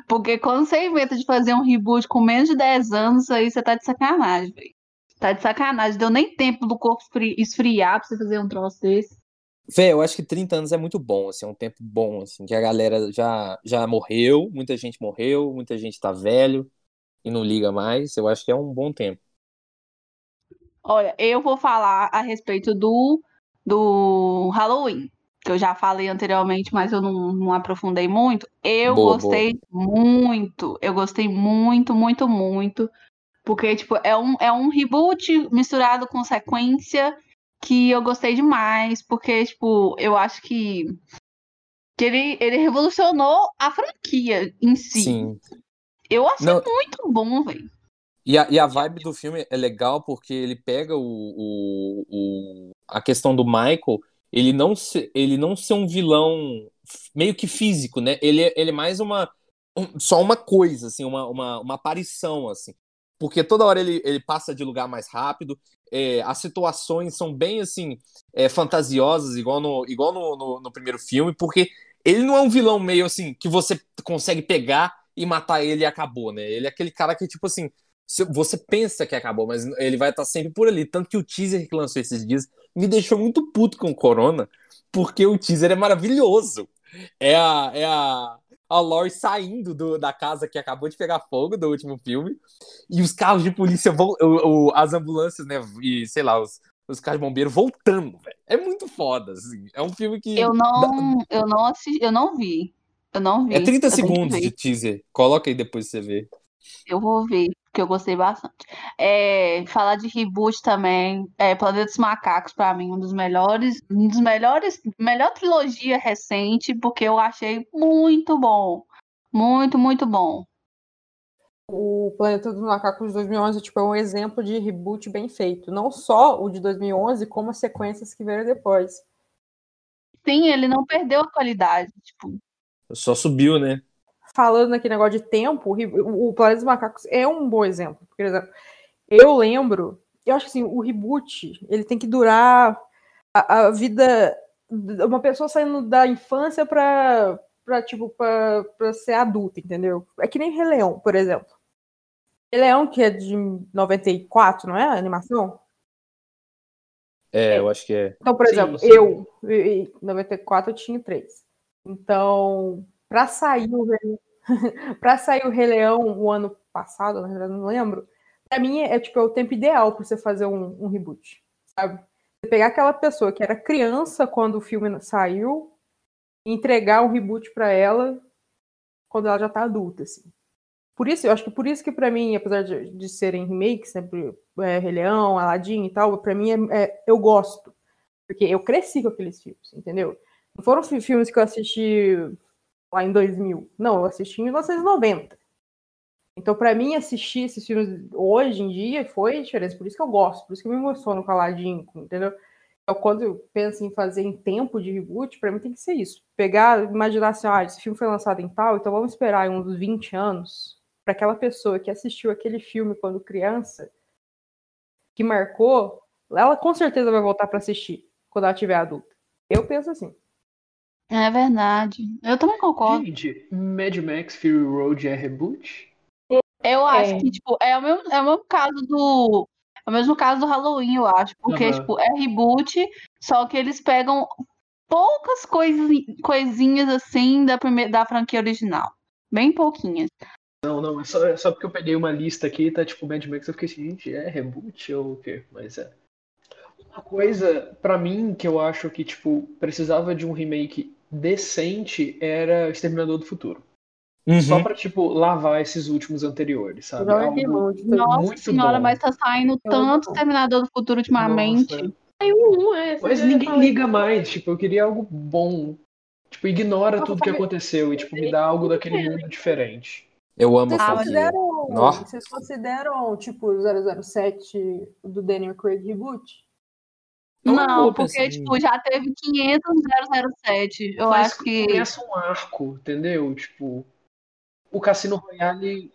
porque quando você inventa de fazer um reboot com menos de 10 anos, aí você tá de sacanagem, velho. Tá de sacanagem. Deu nem tempo do corpo esfri- esfriar pra você fazer um troço desse. Véi, eu acho que 30 anos é muito bom, assim, é um tempo bom, assim, que a galera já, já morreu, muita gente morreu, muita gente tá velho e não liga mais. Eu acho que é um bom tempo. Olha, eu vou falar a respeito do, do Halloween, que eu já falei anteriormente, mas eu não, não aprofundei muito. Eu Boa, gostei muito. Eu gostei muito, muito, muito. Porque, tipo, é um, é um reboot misturado com sequência que eu gostei demais. Porque, tipo, eu acho que, que ele, ele revolucionou a franquia em si. Sim. Eu achei Não, muito bom, velho. E a, e a vibe do filme é legal porque ele pega o, o, o- a questão do Michael, ele não, ser, ele não ser um vilão meio que físico, né? Ele, é- ele é mais uma. um- só uma coisa, assim, uma, uma, uma aparição, assim. Porque toda hora ele, ele passa de lugar mais rápido, é, as situações são bem, assim, é, fantasiosas, igual, no, igual no, no, no primeiro filme, porque ele não é um vilão meio assim, que você consegue pegar e matar ele e acabou, né? Ele é aquele cara que, tipo assim, você pensa que acabou, mas ele vai estar sempre por ali. Tanto que o teaser que lançou esses dias me deixou muito puto com o Corona, porque o teaser é maravilhoso. É a, é a, a Lori saindo do- da casa que acabou de pegar fogo do último filme, e os carros de polícia vão. o- o- as ambulâncias, né? E sei lá, os, os carros de bombeiro voltando, velho. É muito foda, assim. É um filme que. Eu não, eu não assisti, eu não vi. Eu não vi. É 30 eu tenho que segundos de teaser. Coloca aí depois você ver. Eu vou ver, porque eu gostei bastante. É, falar de reboot também, é, Planeta dos Macacos, pra mim, um dos melhores, um dos melhores, melhor trilogia recente, porque eu achei muito bom. Muito, muito bom. O Planeta dos Macacos de 2011 tipo, é um exemplo de reboot bem feito. Não só o de 2011, como as sequências que vieram depois. Sim, ele não perdeu a qualidade. Tipo, Só subiu, né? Falando aqui negócio de tempo, o Planeta dos Macacos é um bom exemplo. Por exemplo, eu lembro, eu acho que assim, o reboot ele tem que durar a, a vida. Uma pessoa saindo da infância pra, pra, tipo, pra ser adulta, entendeu? É que nem Rei Leão, por exemplo. Rei Leão, que é de 94, não é? A animação? É, eu acho que é. Então, por Sim, exemplo, sim. eu, em 94, eu tinha três. Então, pra sair o Rei, [laughs] pra sair o Rei Leão o ano passado, na verdade, não lembro, pra mim é, tipo, é o tempo ideal pra você fazer um, um reboot, sabe? Você pegar aquela pessoa que era criança quando o filme saiu entregar um reboot pra ela quando ela já tá adulta, assim. Por isso, eu acho que por isso que pra mim, apesar de, de serem remakes, sempre é, Rei Leão, Aladdin e tal, pra mim é, é- eu gosto. Porque eu cresci com aqueles filmes, entendeu? Não foram fi- filmes que eu assisti lá em 2000. Não, eu assisti em 1990. Então, pra mim, assistir esses filmes hoje em dia foi diferente. Por isso que eu gosto, por isso que eu me emociono com Aladdin, entendeu? Então, quando eu penso em fazer em tempo de reboot, pra mim tem que ser isso. Pegar, imaginar assim, ah, esse filme foi lançado em tal, então vamos esperar uns 20 anos para aquela pessoa que assistiu aquele filme quando criança, que marcou, ela com certeza vai voltar para assistir quando ela tiver adulta. Eu penso assim. É verdade. Eu também concordo. Gente, Mad Max Fury Road é reboot? Eu acho É. que, tipo, é o mesmo, é o mesmo caso do. É o mesmo caso do Halloween, eu acho. Porque, Aham. tipo, é reboot, só que eles pegam poucas coisinhas, coisinhas assim da, primeira, da franquia original. Bem pouquinhas. Não, não, é só, é só porque eu peguei uma lista aqui, tá tipo Mad Max, eu fiquei assim, gente, é reboot ou o quê? Mas é. Uma coisa, pra mim, que eu acho que, tipo, precisava de um remake decente era Exterminador do Futuro. Uhum. Só pra, tipo, lavar esses últimos anteriores, sabe? Algo- tudo. Nossa muito senhora, bom. mas tá saindo Eu tanto amo. Terminador do Futuro ultimamente. Nossa. Um, é, Mas ninguém liga isso. mais, tipo, eu queria algo bom. Tipo, ignora Nossa, tudo que aconteceu e, tipo, me dá algo daquele mundo diferente. Eu amo Vocês Ah, consideram, Nossa. vocês consideram, tipo, 007 do Daniel Craig reboot? É Não, porque, pensar tipo, já teve 500 007. Eu Mas acho que. começa um arco, entendeu? Tipo, o Cassino Royale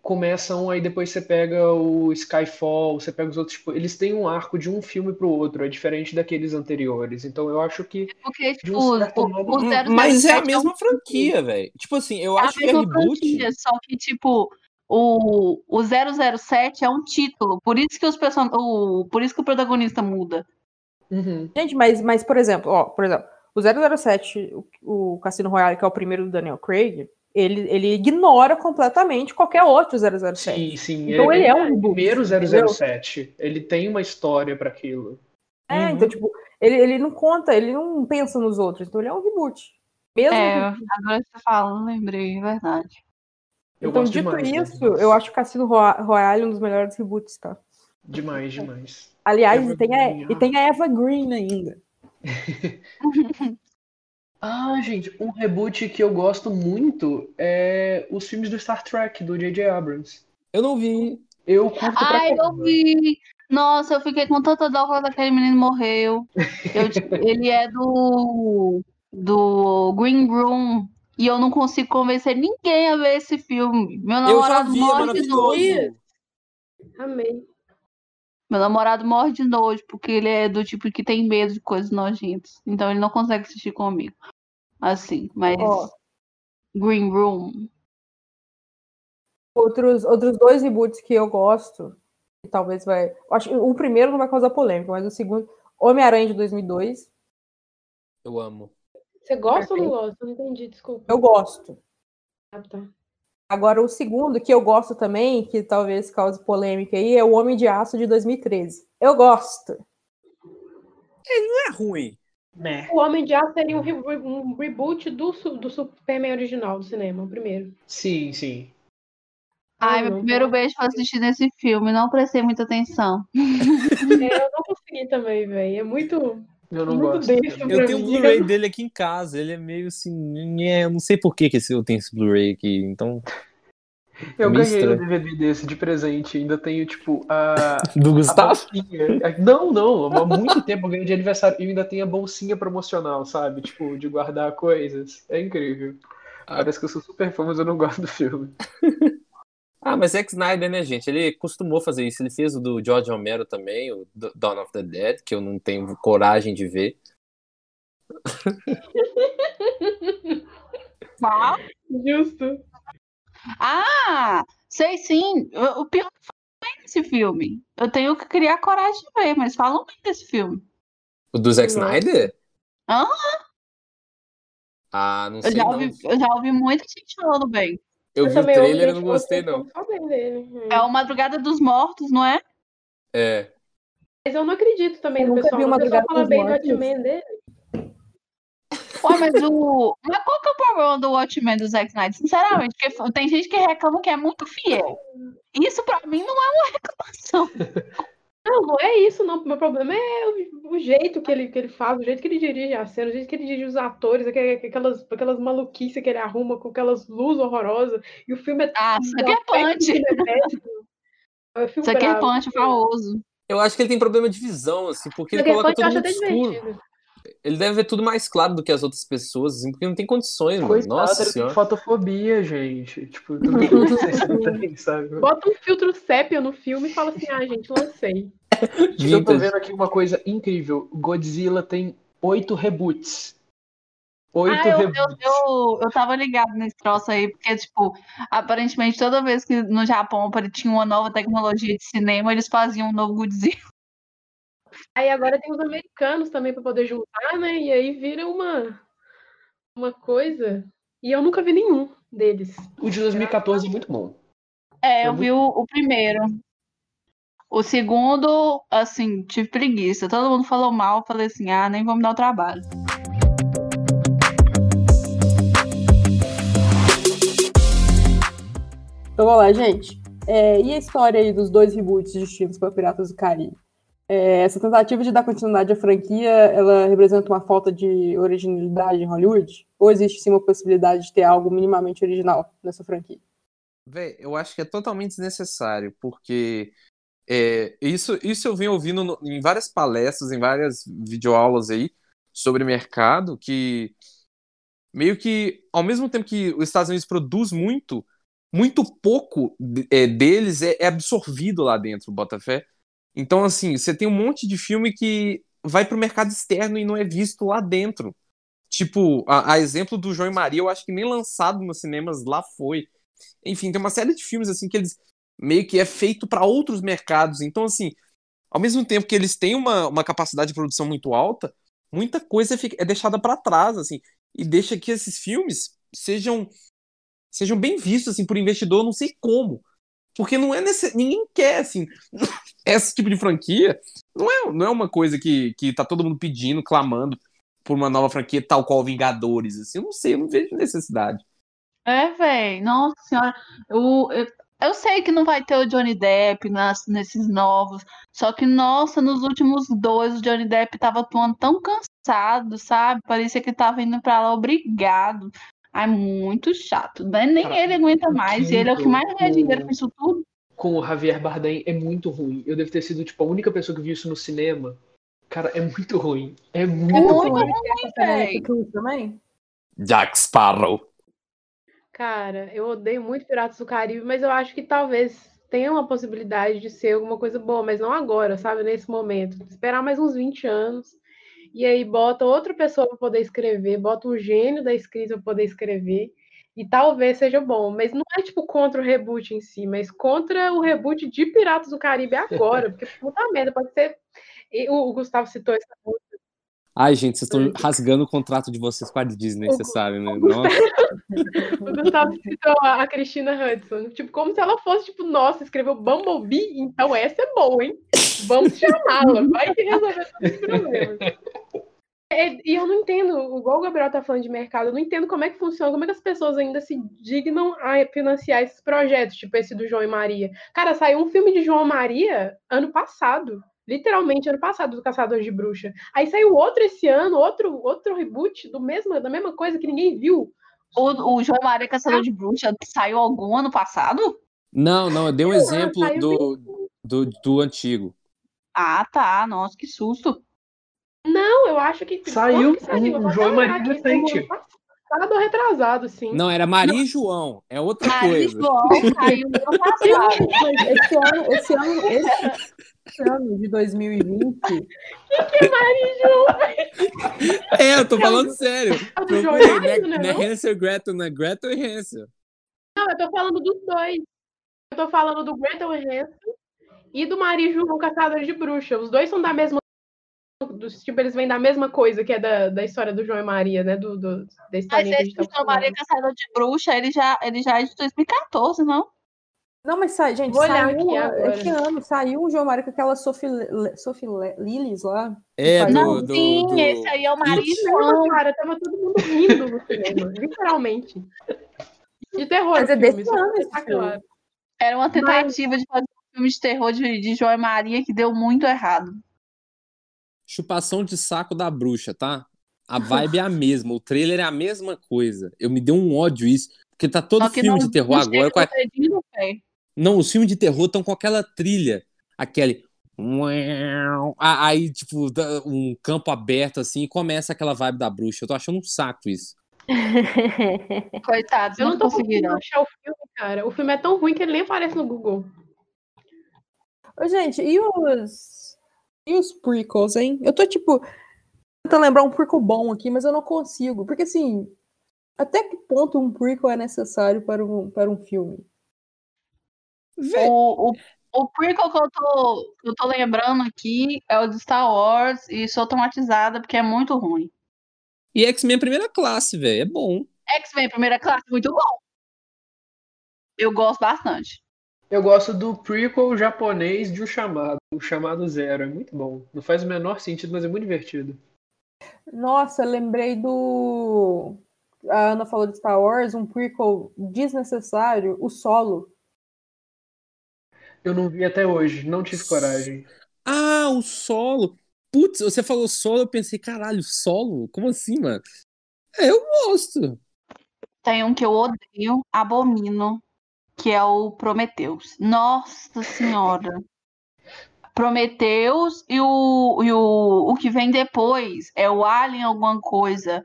começa um, aí depois você pega o Skyfall, você pega os outros, tipo, eles têm um arco de um filme pro outro, é diferente daqueles anteriores. Então eu acho que Porque, de um tipo, certo o, modo- o 007 Mas é a um mesma franquia, velho. Tipo assim, eu É acho que é mesma reboot. franquia, só que, tipo, o, o 007 é um título. Por isso que os person... o, por isso que o protagonista muda. Uhum. Gente, mas, mas por exemplo, ó, por exemplo, o 007, o, o Cassino Royale, que é o primeiro do Daniel Craig, ele, ele ignora completamente qualquer outro 007. Sim, sim. Então ele é um o reboot, primeiro entendeu? 007. Ele tem uma história pra aquilo. É, Uhum. então, tipo, ele, ele não conta, ele não pensa nos outros, então ele é um reboot. Mesmo É, que- agora você fala, não lembrei, é verdade. Eu então, dito demais, né? isso, eu acho o Cassino Roya- Royale um dos melhores reboots, tá? Demais, demais. Aliás, Eva e tem, a, Green, e tem a Eva Green ainda. [laughs] Ah, gente, um reboot que eu gosto muito é os filmes do Star Trek, do J.J. Abrams. Eu não vi. Eu curto pra Ai, eu vi! Nossa, eu fiquei com tanta dó quando aquele menino morreu. Eu, [laughs] ele é do, do Green Room. E eu não consigo convencer ninguém a ver esse filme. Meu Eu já namorado vi, é morre de nojo. maravilhoso. Amei. Meu namorado morre de nojo, porque ele é do tipo que tem medo de coisas nojentas. Então ele não consegue assistir comigo. Assim, mas. Ó. Green Room. Outros, outros dois reboots que eu gosto, que talvez vai. eu Acho que o primeiro não vai causar polêmica, mas o segundo, Homem-Aranha de 2002, Eu amo. Você gosta ou não Perfeito. gosta? Eu não entendi, desculpa. eu gosto. Ah, tá. Agora, o segundo, que eu gosto também, que talvez cause polêmica aí, é o Homem de Aço de 2013. Eu gosto. Não é ruim. Né? O Homem de Aço seria um, re- um reboot do, su- do Superman original do cinema, o primeiro. Sim, sim. Ai, Ah, meu não, primeiro beijo foi assistir nesse filme. Não prestei muita atenção. [laughs] [laughs] É, eu não consegui também, velho. É muito. Eu não Muito gosto. besta. Eu tenho o mim. Blu-ray dele aqui em casa. Ele é meio assim. nhé, Eu não sei por que, que eu tenho esse Blu-ray aqui. Então. Eu meio ganhei um. DVD desse de presente. Ainda tenho, tipo, a. [laughs] Do a Gustavo? bolsinha. Não, não. Há muito tempo eu ganhei de aniversário e ainda tenho a bolsinha promocional, sabe? Tipo, de guardar coisas. É incrível. Ah. Parece que eu sou super fã, mas eu não gosto do filme. [laughs] Ah, mas Zack Snyder, né, gente? Ele costumou fazer isso. Ele fez o do George Romero também, o Dawn of the Dead, que eu não tenho coragem de ver. Qual? [laughs] Justo. Ah! Sei sim. O pior é que falam bem desse filme. Eu tenho que criar coragem de ver, mas falam bem desse filme. O do Zack Nossa. Snyder? Aham. Ah, não Eu sei já, não. ouvi, eu já ouvi muita gente falando bem. Eu vi o trailer e não gostei, falando não. dele. É o Madrugada dos Mortos, não é? É. Mas eu não acredito também Eu no pessoal. vi O pessoal fala bem do. Watchmen dele. Ué, mas o. Mas qual que é o problema do Watchmen do Zack Snyder? Sinceramente, porque tem gente que reclama que é muito fiel. Isso pra mim não é uma reclamação. [laughs] Não, não é isso, não. O meu problema é o, o jeito que ele, que ele faz, o jeito que ele dirige a cena, o jeito que ele dirige os atores, aqu- aquelas, aquelas maluquices que ele arruma com aquelas luzes horrorosas. E o filme é. Ah, Sucker Punch. Eu fico Sucker brava. Punch famoso. Eu acho que ele tem problema de visão, assim, porque ele Sucker coloca muito até escuro. divertido. Ele deve ver tudo mais claro do que as outras pessoas, assim, porque não tem condições, mano. Coitado, Nossa ele tem senhora. fotofobia, gente. Tipo, tudo que vocês não [laughs] tem, sabe? Bota um filtro sépia no filme e fala assim: ah, gente, lancei. Eu tô Vintage. vendo aqui uma coisa incrível. Godzilla tem oito reboots. Oito Ah, eu, eu, reboots. eu, eu tava ligado nesse troço aí, porque, tipo, aparentemente toda vez que no Japão tinha uma nova tecnologia de cinema, eles faziam um novo Godzilla. Aí agora tem os americanos também pra poder juntar, né? E aí vira uma, uma coisa. E eu nunca vi nenhum deles. O de 2014 é muito bom. É, É eu vi o, o primeiro. O segundo, assim, tive preguiça. Todo mundo falou mal, falei assim, ah, nem vou me dar o trabalho. Então vamos lá, gente. É, e a história aí dos dois reboots distintos para Piratas do Caribe? É, essa tentativa de dar continuidade à franquia, ela representa uma falta de originalidade em Hollywood? Ou existe sim uma possibilidade de ter algo minimamente original nessa franquia? Véi, eu acho que é totalmente desnecessário, porque é, isso, isso eu venho ouvindo no- em várias palestras, em várias videoaulas aí sobre mercado, que meio que, ao mesmo tempo que os Estados Unidos produz muito, muito pouco é, deles é, é absorvido lá dentro, Botafé. Então, assim, você tem um monte de filme que vai pro mercado externo e não é visto lá dentro. Tipo, a, a exemplo do João e Maria, eu acho que nem lançado nos cinemas lá foi. Enfim, tem uma série de filmes assim que eles meio que é feito para outros mercados. Então, assim, ao mesmo tempo que eles têm uma, uma capacidade de produção muito alta, muita coisa fica- é deixada para trás, assim, e deixa que esses filmes sejam sejam bem vistos assim por investidor, não sei como. Porque não é necess... ninguém quer assim esse tipo de franquia. Não é, não é uma coisa que, que tá todo mundo pedindo, clamando por uma nova franquia tal qual Vingadores, assim. Eu não sei, eu não vejo necessidade. É, velho, nossa senhora. Eu, eu, eu sei que não vai ter o Johnny Depp nas, nesses novos, só que, nossa, nos últimos dois o Johnny Depp tava atuando tão cansado, sabe? Parecia que tava indo pra lá obrigado. Ai, muito chato? Nem ele aguenta o mais, e ele é o que mais ganha dinheiro com isso tudo. Com o Javier Bardem é muito ruim. Eu devo ter sido, tipo, a única pessoa que viu isso no cinema. Cara, é muito ruim. É muito, É muito ruim. ruim, velho. também? Jack Sparrow. Cara, eu odeio muito Piratas do Caribe, mas eu acho que talvez tenha uma possibilidade de ser alguma coisa boa, mas não agora, sabe? Nesse momento. Esperar mais uns 20 anos. E aí bota outra pessoa para poder escrever, bota um gênio da escrita para poder escrever. E talvez seja bom, mas não é tipo contra o reboot em si, mas contra o reboot de Piratas do Caribe agora, porque puta [laughs] merda, pode ser. E O o Gustavo citou essa Ai, gente, vocês estão rasgando o contrato de vocês com a Disney, O você sabe, né? Nossa. [laughs] O Gustavo citou a a Cristina Hudson. Tipo, como se ela fosse, tipo, nossa, escreveu Bumblebee, então essa é boa, hein? Vamos chamá-la, vai que resolver todos os problemas. [laughs] É, e eu não entendo, igual o Gabriel tá falando de mercado, eu não entendo como é que funciona, como é que as pessoas ainda se dignam a financiar esses projetos, tipo esse do João e Maria. Cara, saiu um filme de João e Maria ano passado. Literalmente ano passado, do Caçador de Bruxa. Aí saiu outro esse ano, outro, outro reboot do mesmo, da mesma coisa que ninguém viu. O, o João Maria Caçador de Bruxa saiu algum ano passado? Não, não, eu dei um exemplo saiu do, do, do antigo. Ah, tá. Nossa, que susto. Não, eu acho que. Saiu que um João e Maria no recente. ano Passado retrasado, sim. Não, era Maria e João. É outra Maria coisa. João saiu ano passado. Mas esse ano, esse ano, esse, esse ano de 2020, [laughs] É, eu tô falando sério. É do João e Maria, né, né, né não? Hansel e Gretel, né? Gretel e Hansel. Não, eu tô falando dos dois. Eu tô falando do Gretel Hansen e do Maria João Caçador de Bruxa. Os dois são da mesma. Tipo, eles vêm da mesma coisa que é da, da história do João e Maria, né? Do, do, da Mas historinha que a esse tá João Maria Caçador de Bruxa, ele já, ele já é de 2014, não? Não, mas sai, gente, Vou olhar saiu. aqui é agora. que ano? Saiu um João Mário com aquela Sophie, Sophie Lillis lá. É, do, Não, do, sim, do- esse aí é o Maria It. João. Cara, tava todo mundo rindo no cinema, [laughs] literalmente. De terror, Mas é o filme, desse só pra ano esse filme. Era uma tentativa de fazer filme de terror de, de João e Maria que deu muito errado. Chupação de saco da bruxa, tá? A [laughs] vibe é a mesma, o trailer é a mesma coisa. Eu me dei um ódio isso, porque tá todo filme não- de terror não agora com a... Não, os filmes de terror estão com aquela trilha, aquele aí tipo um campo aberto assim, e começa aquela vibe da bruxa. Eu tô achando um saco isso. [laughs] Coitados, Eu não, não tô conseguindo achar o filme, cara. O filme é tão ruim que ele nem aparece no Google. Ô, gente, e os. E os prequels, hein? Eu tô, tipo, tentando lembrar um prequel bom aqui, mas eu não consigo. Porque, assim, até que ponto um prequel é necessário para um, para um filme? Vê, O, o, o prequel que eu, tô, que eu tô lembrando aqui é o de Star Wars e sou traumatizada porque é muito ruim. E X-Men primeira classe, velho, é bom. X-Men Primeira Classe, muito bom. Eu gosto bastante. Eu gosto do prequel japonês de O Chamado, O Chamado Zero. É muito bom. Não faz o menor sentido, mas é muito divertido. Nossa, lembrei do. A Ana falou de Star Wars, um prequel desnecessário, o solo. Eu não vi até hoje, não tive coragem. Ah, o solo. Putz, você falou solo, eu pensei, caralho, solo? Como assim, mano? É, eu gosto. Tem um que eu odeio, abomino, que é o Prometheus. Nossa Senhora. Prometheus e o, e o, o que vem depois é o Alien alguma coisa.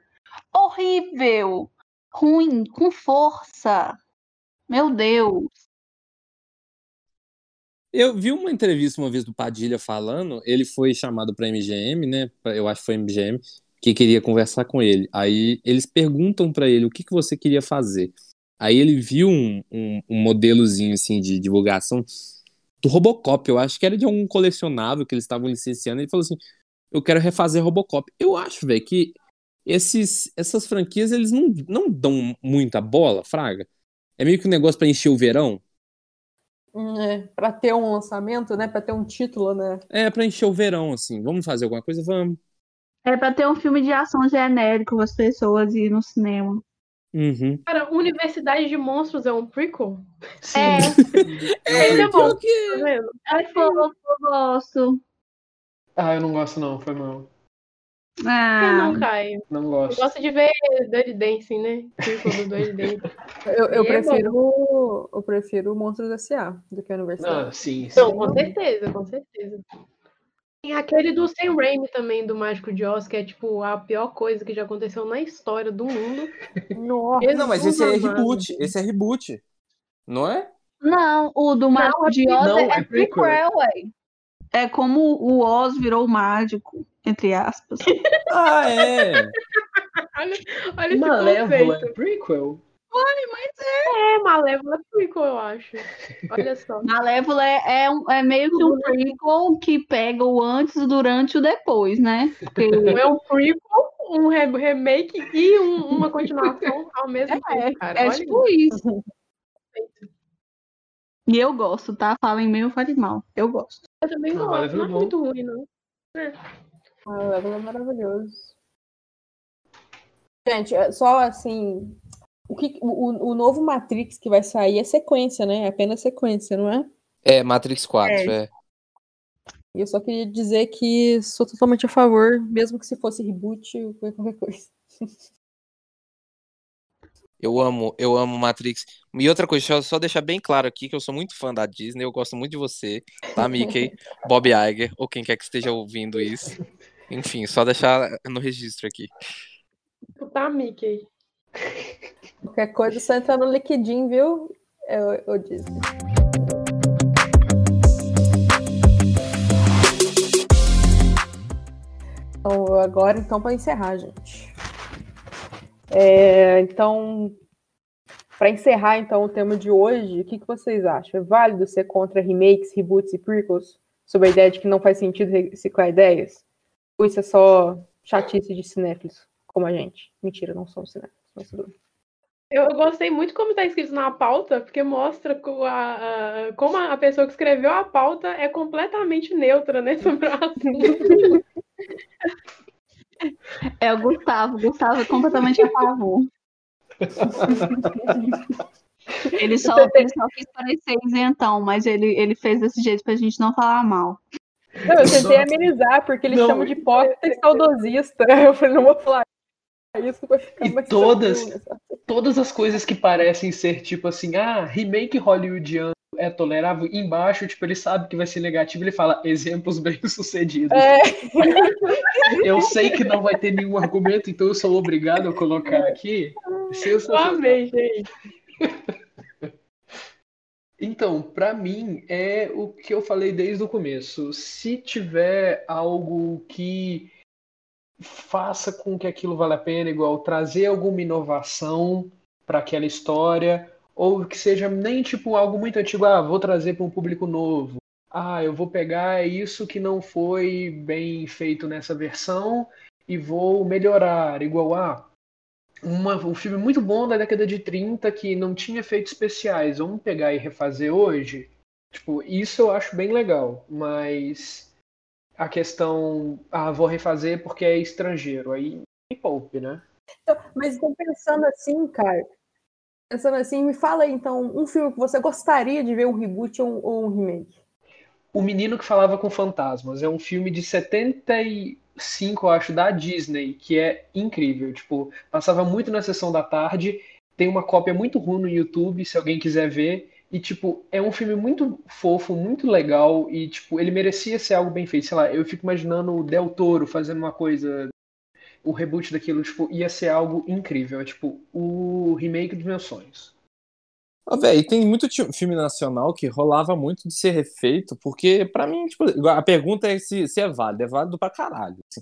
Horrível. Ruim, com força. Meu Deus. Eu vi uma entrevista uma vez do Padilha falando, ele foi chamado pra MGM, né? Eu acho que foi MGM, que queria conversar com ele. Aí eles perguntam pra ele o que, que você queria fazer. Aí ele viu um, um, um modelozinho assim de divulgação do Robocop, eu acho que era de algum colecionável que eles estavam licenciando. Ele falou assim: Eu quero refazer Robocop. Eu acho, velho, que esses, essas franquias eles não, não dão muita bola, Fraga. É meio que um negócio pra encher o verão. Hum, É, pra ter um lançamento, né? Pra ter um título, né? É, pra encher o verão, assim. Vamos fazer alguma coisa? Vamos. É pra ter um filme de ação genérico para as pessoas ir no cinema. Uhum. Cara, Universidade de Monstros é um prequel? Sim. É. [laughs] É Ele é prequel. bom, tá vendo? É fofo, eu gosto. Ah, eu não gosto não, foi mal. Que Ah, não, Caio? Não Eu gosto. gosto de ver Dirty Dancing, né? Dirty [laughs] Dancing. Eu, eu é prefiro. Eu prefiro Monstros S.A. do que a Universidade. Ah, sim, sim. Não, com certeza, com certeza. Tem aquele do Sam Raimi também, do Mágico de Oz, que é tipo a pior coisa que já aconteceu na história do mundo. Nossa. Não, mas esse é reboot. Esse é reboot. Não é? não, o do Mágico é de Oz não, é, é é prequel. ué. É como o Oz virou mágico, entre aspas. Ah, é. [laughs] Olha, olha esse Malévola conceito. é prequel? É, Malévola é prequel, eu acho. Olha só. [laughs] Malévola é, é, um- é meio que um prequel que pega o antes, o durante e o depois, né? Porque [laughs] É um prequel, um re- remake e um- uma continuação ao mesmo É, tempo, cara. é Olha tipo isso. E eu gosto, tá? Falem bem ou falem mal. Eu gosto. eu também Não, gosto. Malévola Não é é bom. muito ruim, não. Ah, o Level é maravilhoso. Gente, é só assim. O, que, o, o novo Matrix que vai sair é sequência, né? É apenas sequência, não é? É, Matrix 4, é. E eu só queria dizer que sou totalmente a favor, mesmo que se fosse reboot ou qualquer coisa. [laughs] Eu amo, eu amo Matrix. E outra coisa, deixa eu só deixar bem claro aqui que eu sou muito fã da Disney, eu gosto muito de você, tá, Mickey? [laughs] Bob Iger, ou quem quer que esteja ouvindo isso. Enfim, só deixar no registro aqui. Tá, Mickey. Qualquer coisa, só entrar no Liquidin, viu? Eu, eu disse. Então, agora, então, para encerrar, gente. É, então, para encerrar, então, o tema de hoje, o que, que vocês acham? É válido ser contra remakes, reboots e prequels? Sobre a ideia de que não faz sentido reciclar ideias? Ou isso é só chatice de cinéfilos, como a gente? Mentira, não somos cinéfilos. Eu gostei muito como está escrito na pauta, porque mostra como a, como a pessoa que escreveu a pauta é completamente neutra, né, sobre o assunto. É o Gustavo. Gustavo é completamente a favor. [laughs] ele, só, ele só quis parecer isentão, mas ele, ele fez desse jeito pra gente não falar mal. Não, eu tentei amenizar, porque eles chamam de hipócrita e saudosista. [laughs] Eu falei, não vou falar isso vai ficar e mais todas, todas as coisas que parecem ser tipo assim, ah, remake hollywoodiano é tolerável, embaixo, tipo, ele sabe que vai ser negativo, ele fala exemplos bem-sucedidos. É. [laughs] Eu sei que não vai ter nenhum argumento, então eu sou obrigado a colocar aqui. Amei, gente. Então, para mim, é o que eu falei desde o começo. Se tiver algo que faça com que aquilo vale a pena, igual trazer alguma inovação para aquela história, ou que seja nem tipo algo muito antigo, ah, vou trazer para um público novo. Ah, eu vou pegar isso que não foi bem feito nessa versão e vou melhorar, igual ah, uma, um filme muito bom da década de 30 que não tinha efeitos especiais, vamos pegar e refazer hoje? Tipo, isso eu acho bem legal, mas a questão, ah, vou refazer porque é estrangeiro, aí me poupe, né? Então, mas então pensando assim, cara, pensando assim, me fala aí, então um filme que você gostaria de ver um reboot ou um, ou um remake. O Menino que Falava com Fantasmas é um filme de 75, eu acho, da Disney, que é incrível. Tipo, passava muito na sessão da tarde. Tem uma cópia muito ruim no YouTube, se alguém quiser ver. E, tipo, é um filme muito fofo, muito legal. E, tipo, ele merecia ser algo bem feito. Sei lá, eu fico imaginando o Del Toro fazendo uma coisa. O reboot daquilo, tipo, ia ser algo incrível. É, tipo, o remake dos meus sonhos. Ah, velho, tem muito filme nacional que rolava muito de ser refeito, porque, para mim, tipo, a pergunta é se, se é válido. É válido pra caralho. Assim.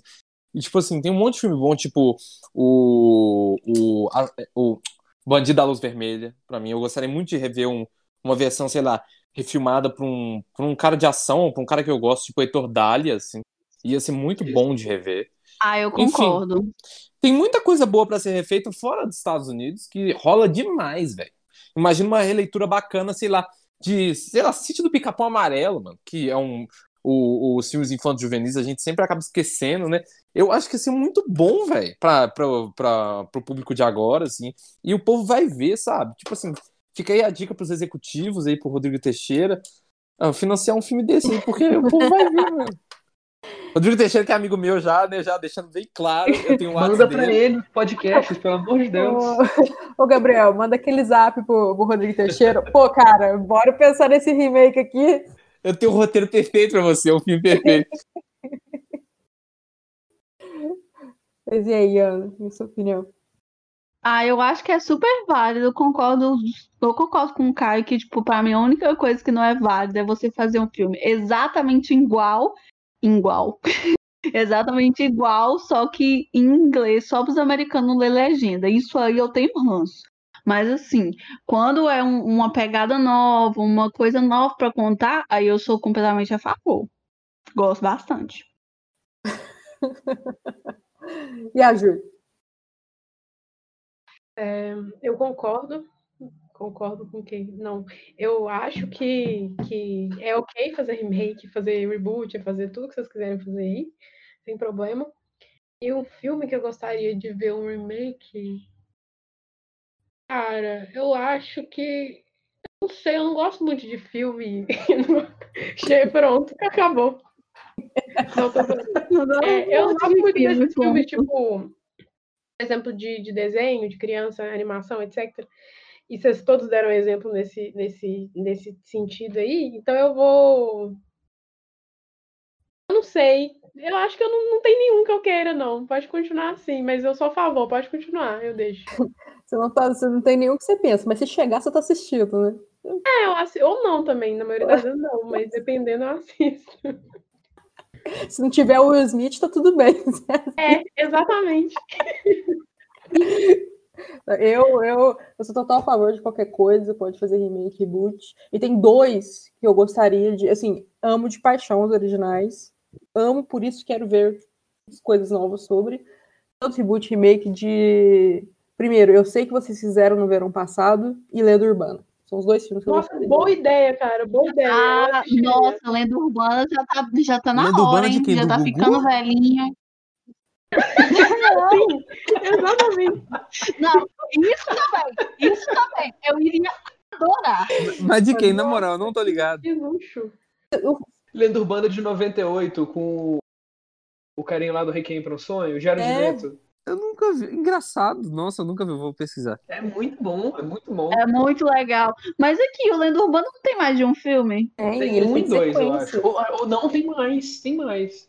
E, tipo assim, tem um monte de filme bom, tipo, o. O, a, o Bandido da Luz Vermelha, pra mim. Eu gostaria muito de rever um, uma versão, sei lá, refilmada pra um, pra um cara de ação, pra um cara que eu gosto, tipo Heitor Dália, assim. Ia ser muito bom de rever. Ah, eu concordo. Enfim, tem muita coisa boa para ser refeita fora dos Estados Unidos que rola demais, velho. Imagina uma releitura bacana, sei lá, de, sei lá, Sítio do Pica-Pau Amarelo, mano, que é um. O, os filmes infantos juvenis a gente sempre acaba esquecendo, né? Eu acho que ia ser muito bom, velho, para o público de agora, assim. E o povo vai ver, sabe? Tipo assim, fica aí a dica pros executivos aí, pro Rodrigo Teixeira, ah, financiar um filme desse aí, porque o povo vai ver, mano. [laughs] Rodrigo Teixeira, que é amigo meu já, né? Já deixando bem claro. Eu tenho um Manda pra dele. ele podcast, pelo amor de Deus. Ô, [laughs] ô, Gabriel, manda aquele zap pro, pro Rodrigo Teixeira. Pô, cara, bora pensar nesse remake aqui. Eu tenho um roteiro perfeito pra você, um filme perfeito. [laughs] Mas e aí, Ana, a sua opinião? Ah, eu acho que é super válido. Eu concordo, eu concordo com o Caio que, tipo, pra mim a única coisa que não é válida é você fazer um filme exatamente igual igual. [laughs] Exatamente igual, só que em inglês, só para os americanos ler legenda. Isso aí eu tenho ranço. Mas assim, quando é um, uma pegada nova, uma coisa nova para contar, aí eu sou completamente a favor. Gosto bastante. [laughs] e a Ju? É, eu concordo concordo com quem? Não, eu acho que, que é ok fazer remake, fazer reboot, fazer tudo que vocês quiserem fazer aí, sem problema. E um filme que eu gostaria de ver um remake. Cara, eu acho que. Não sei, eu não gosto muito de filme. [laughs] Cheio, pronto, acabou. [laughs] Não, tô... é, eu não gosto muito desses filmes, tipo, exemplo de, de desenho, de criança, animação, etc e vocês todos deram exemplo nesse, nesse, nesse sentido aí, então eu vou. Eu não sei. Eu acho que eu não, não tem nenhum que eu queira, não. Pode continuar assim, mas eu sou a favor, pode continuar, eu deixo. [laughs] você, não tá, você não tem nenhum que você pensa, mas se chegar, você tá assistindo, né? É, eu assisto. Ou não também, na maioria das vezes não, mas dependendo eu assisto. [laughs] Se não tiver o Will Smith, tá tudo bem. É, exatamente. [laughs] Eu, eu, eu sou total a favor de qualquer coisa, pode fazer remake, reboot. E tem dois que eu gostaria de. Assim, amo de paixão os originais. Amo, por isso quero ver coisas novas sobre. Tanto reboot, remake de. Primeiro, eu sei que vocês fizeram no verão passado e Lenda Urbana. São os dois filmes que Nossa, eu gostaria. boa ideia, cara. Boa ideia. Ah, nossa, lenda urbana já tá, já tá na Lenda hora, hein? quem? Já Do tá Gugu? ficando velhinho. [laughs] Sim, exatamente. Não, isso também, isso também. Eu iria adorar. Mas de quem? Na moral, eu não tô ligado. Que luxo. Lenda Urbana de 98, com o carinha lá do Requiem para um Sonho, Jared É. Leto. Eu nunca vi. Engraçado. Nossa, eu nunca vi. Vou pesquisar. É muito bom, é muito bom. É muito legal. Mas aqui, o Lenda Urbana não tem mais de um filme. Tem, Tem um e dois, eu acho. Ou, ou não, tem mais, tem mais.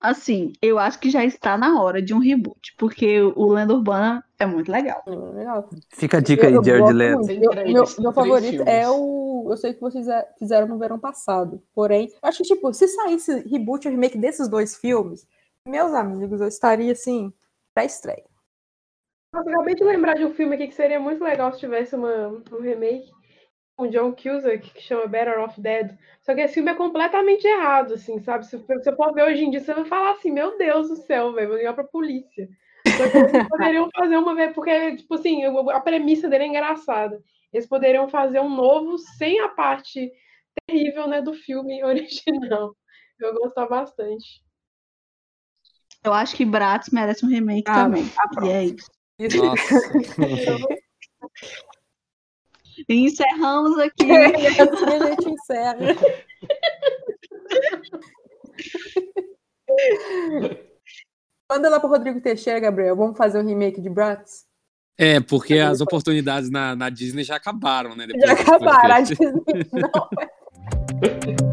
Assim, eu acho que já está na hora de um reboot, porque o Lenda Urbana é muito legal. É legal. Fica a dica aí, Eu- eu Jared Leto. Eu- meu, meu três favorito é o. Eu sei que vocês é- fizeram no verão passado. Porém, eu acho que, tipo, se saísse reboot ou remake desses dois filmes, meus amigos, eu estaria assim, pra estreia. Nossa, acabei de lembrar de um filme aqui que seria muito legal se tivesse uma, um remake com John Cusack, que chama Better Off Dead. Só que esse filme é completamente errado, assim, sabe? Se você for ver hoje em dia, você vai falar assim, meu Deus do céu, velho, vou ligar pra polícia. Só que eles poderiam [laughs] fazer uma vez, porque, tipo assim, a premissa dele é engraçada. Eles poderiam fazer um novo sem a parte terrível, né, do filme [laughs] original. Eu gosto bastante. Eu acho que Bratz merece um remake Ah, também. ah, pronto. E é isso. Nossa. E [laughs] encerramos aqui. E assim a gente encerra. [laughs] Manda lá pro Rodrigo Teixeira, Gabriel. Vamos fazer um remake de Bratz? É, porque as oportunidades na, na Disney já acabaram, né? depois Já acabaram. A. Disney [laughs] não.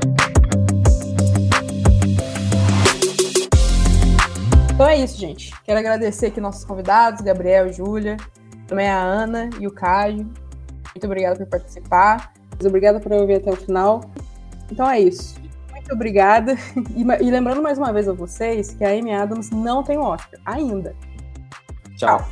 Então é isso, gente. Quero agradecer aqui nossos convidados, Gabriel, Júlia, também a Ana e o Caio. Muito obrigada por participar. Muito obrigada por ouvir até o final. Então é isso. Muito obrigada. E, e lembrando mais uma vez a vocês que a Amy Adams não tem Oscar ainda. Tchau.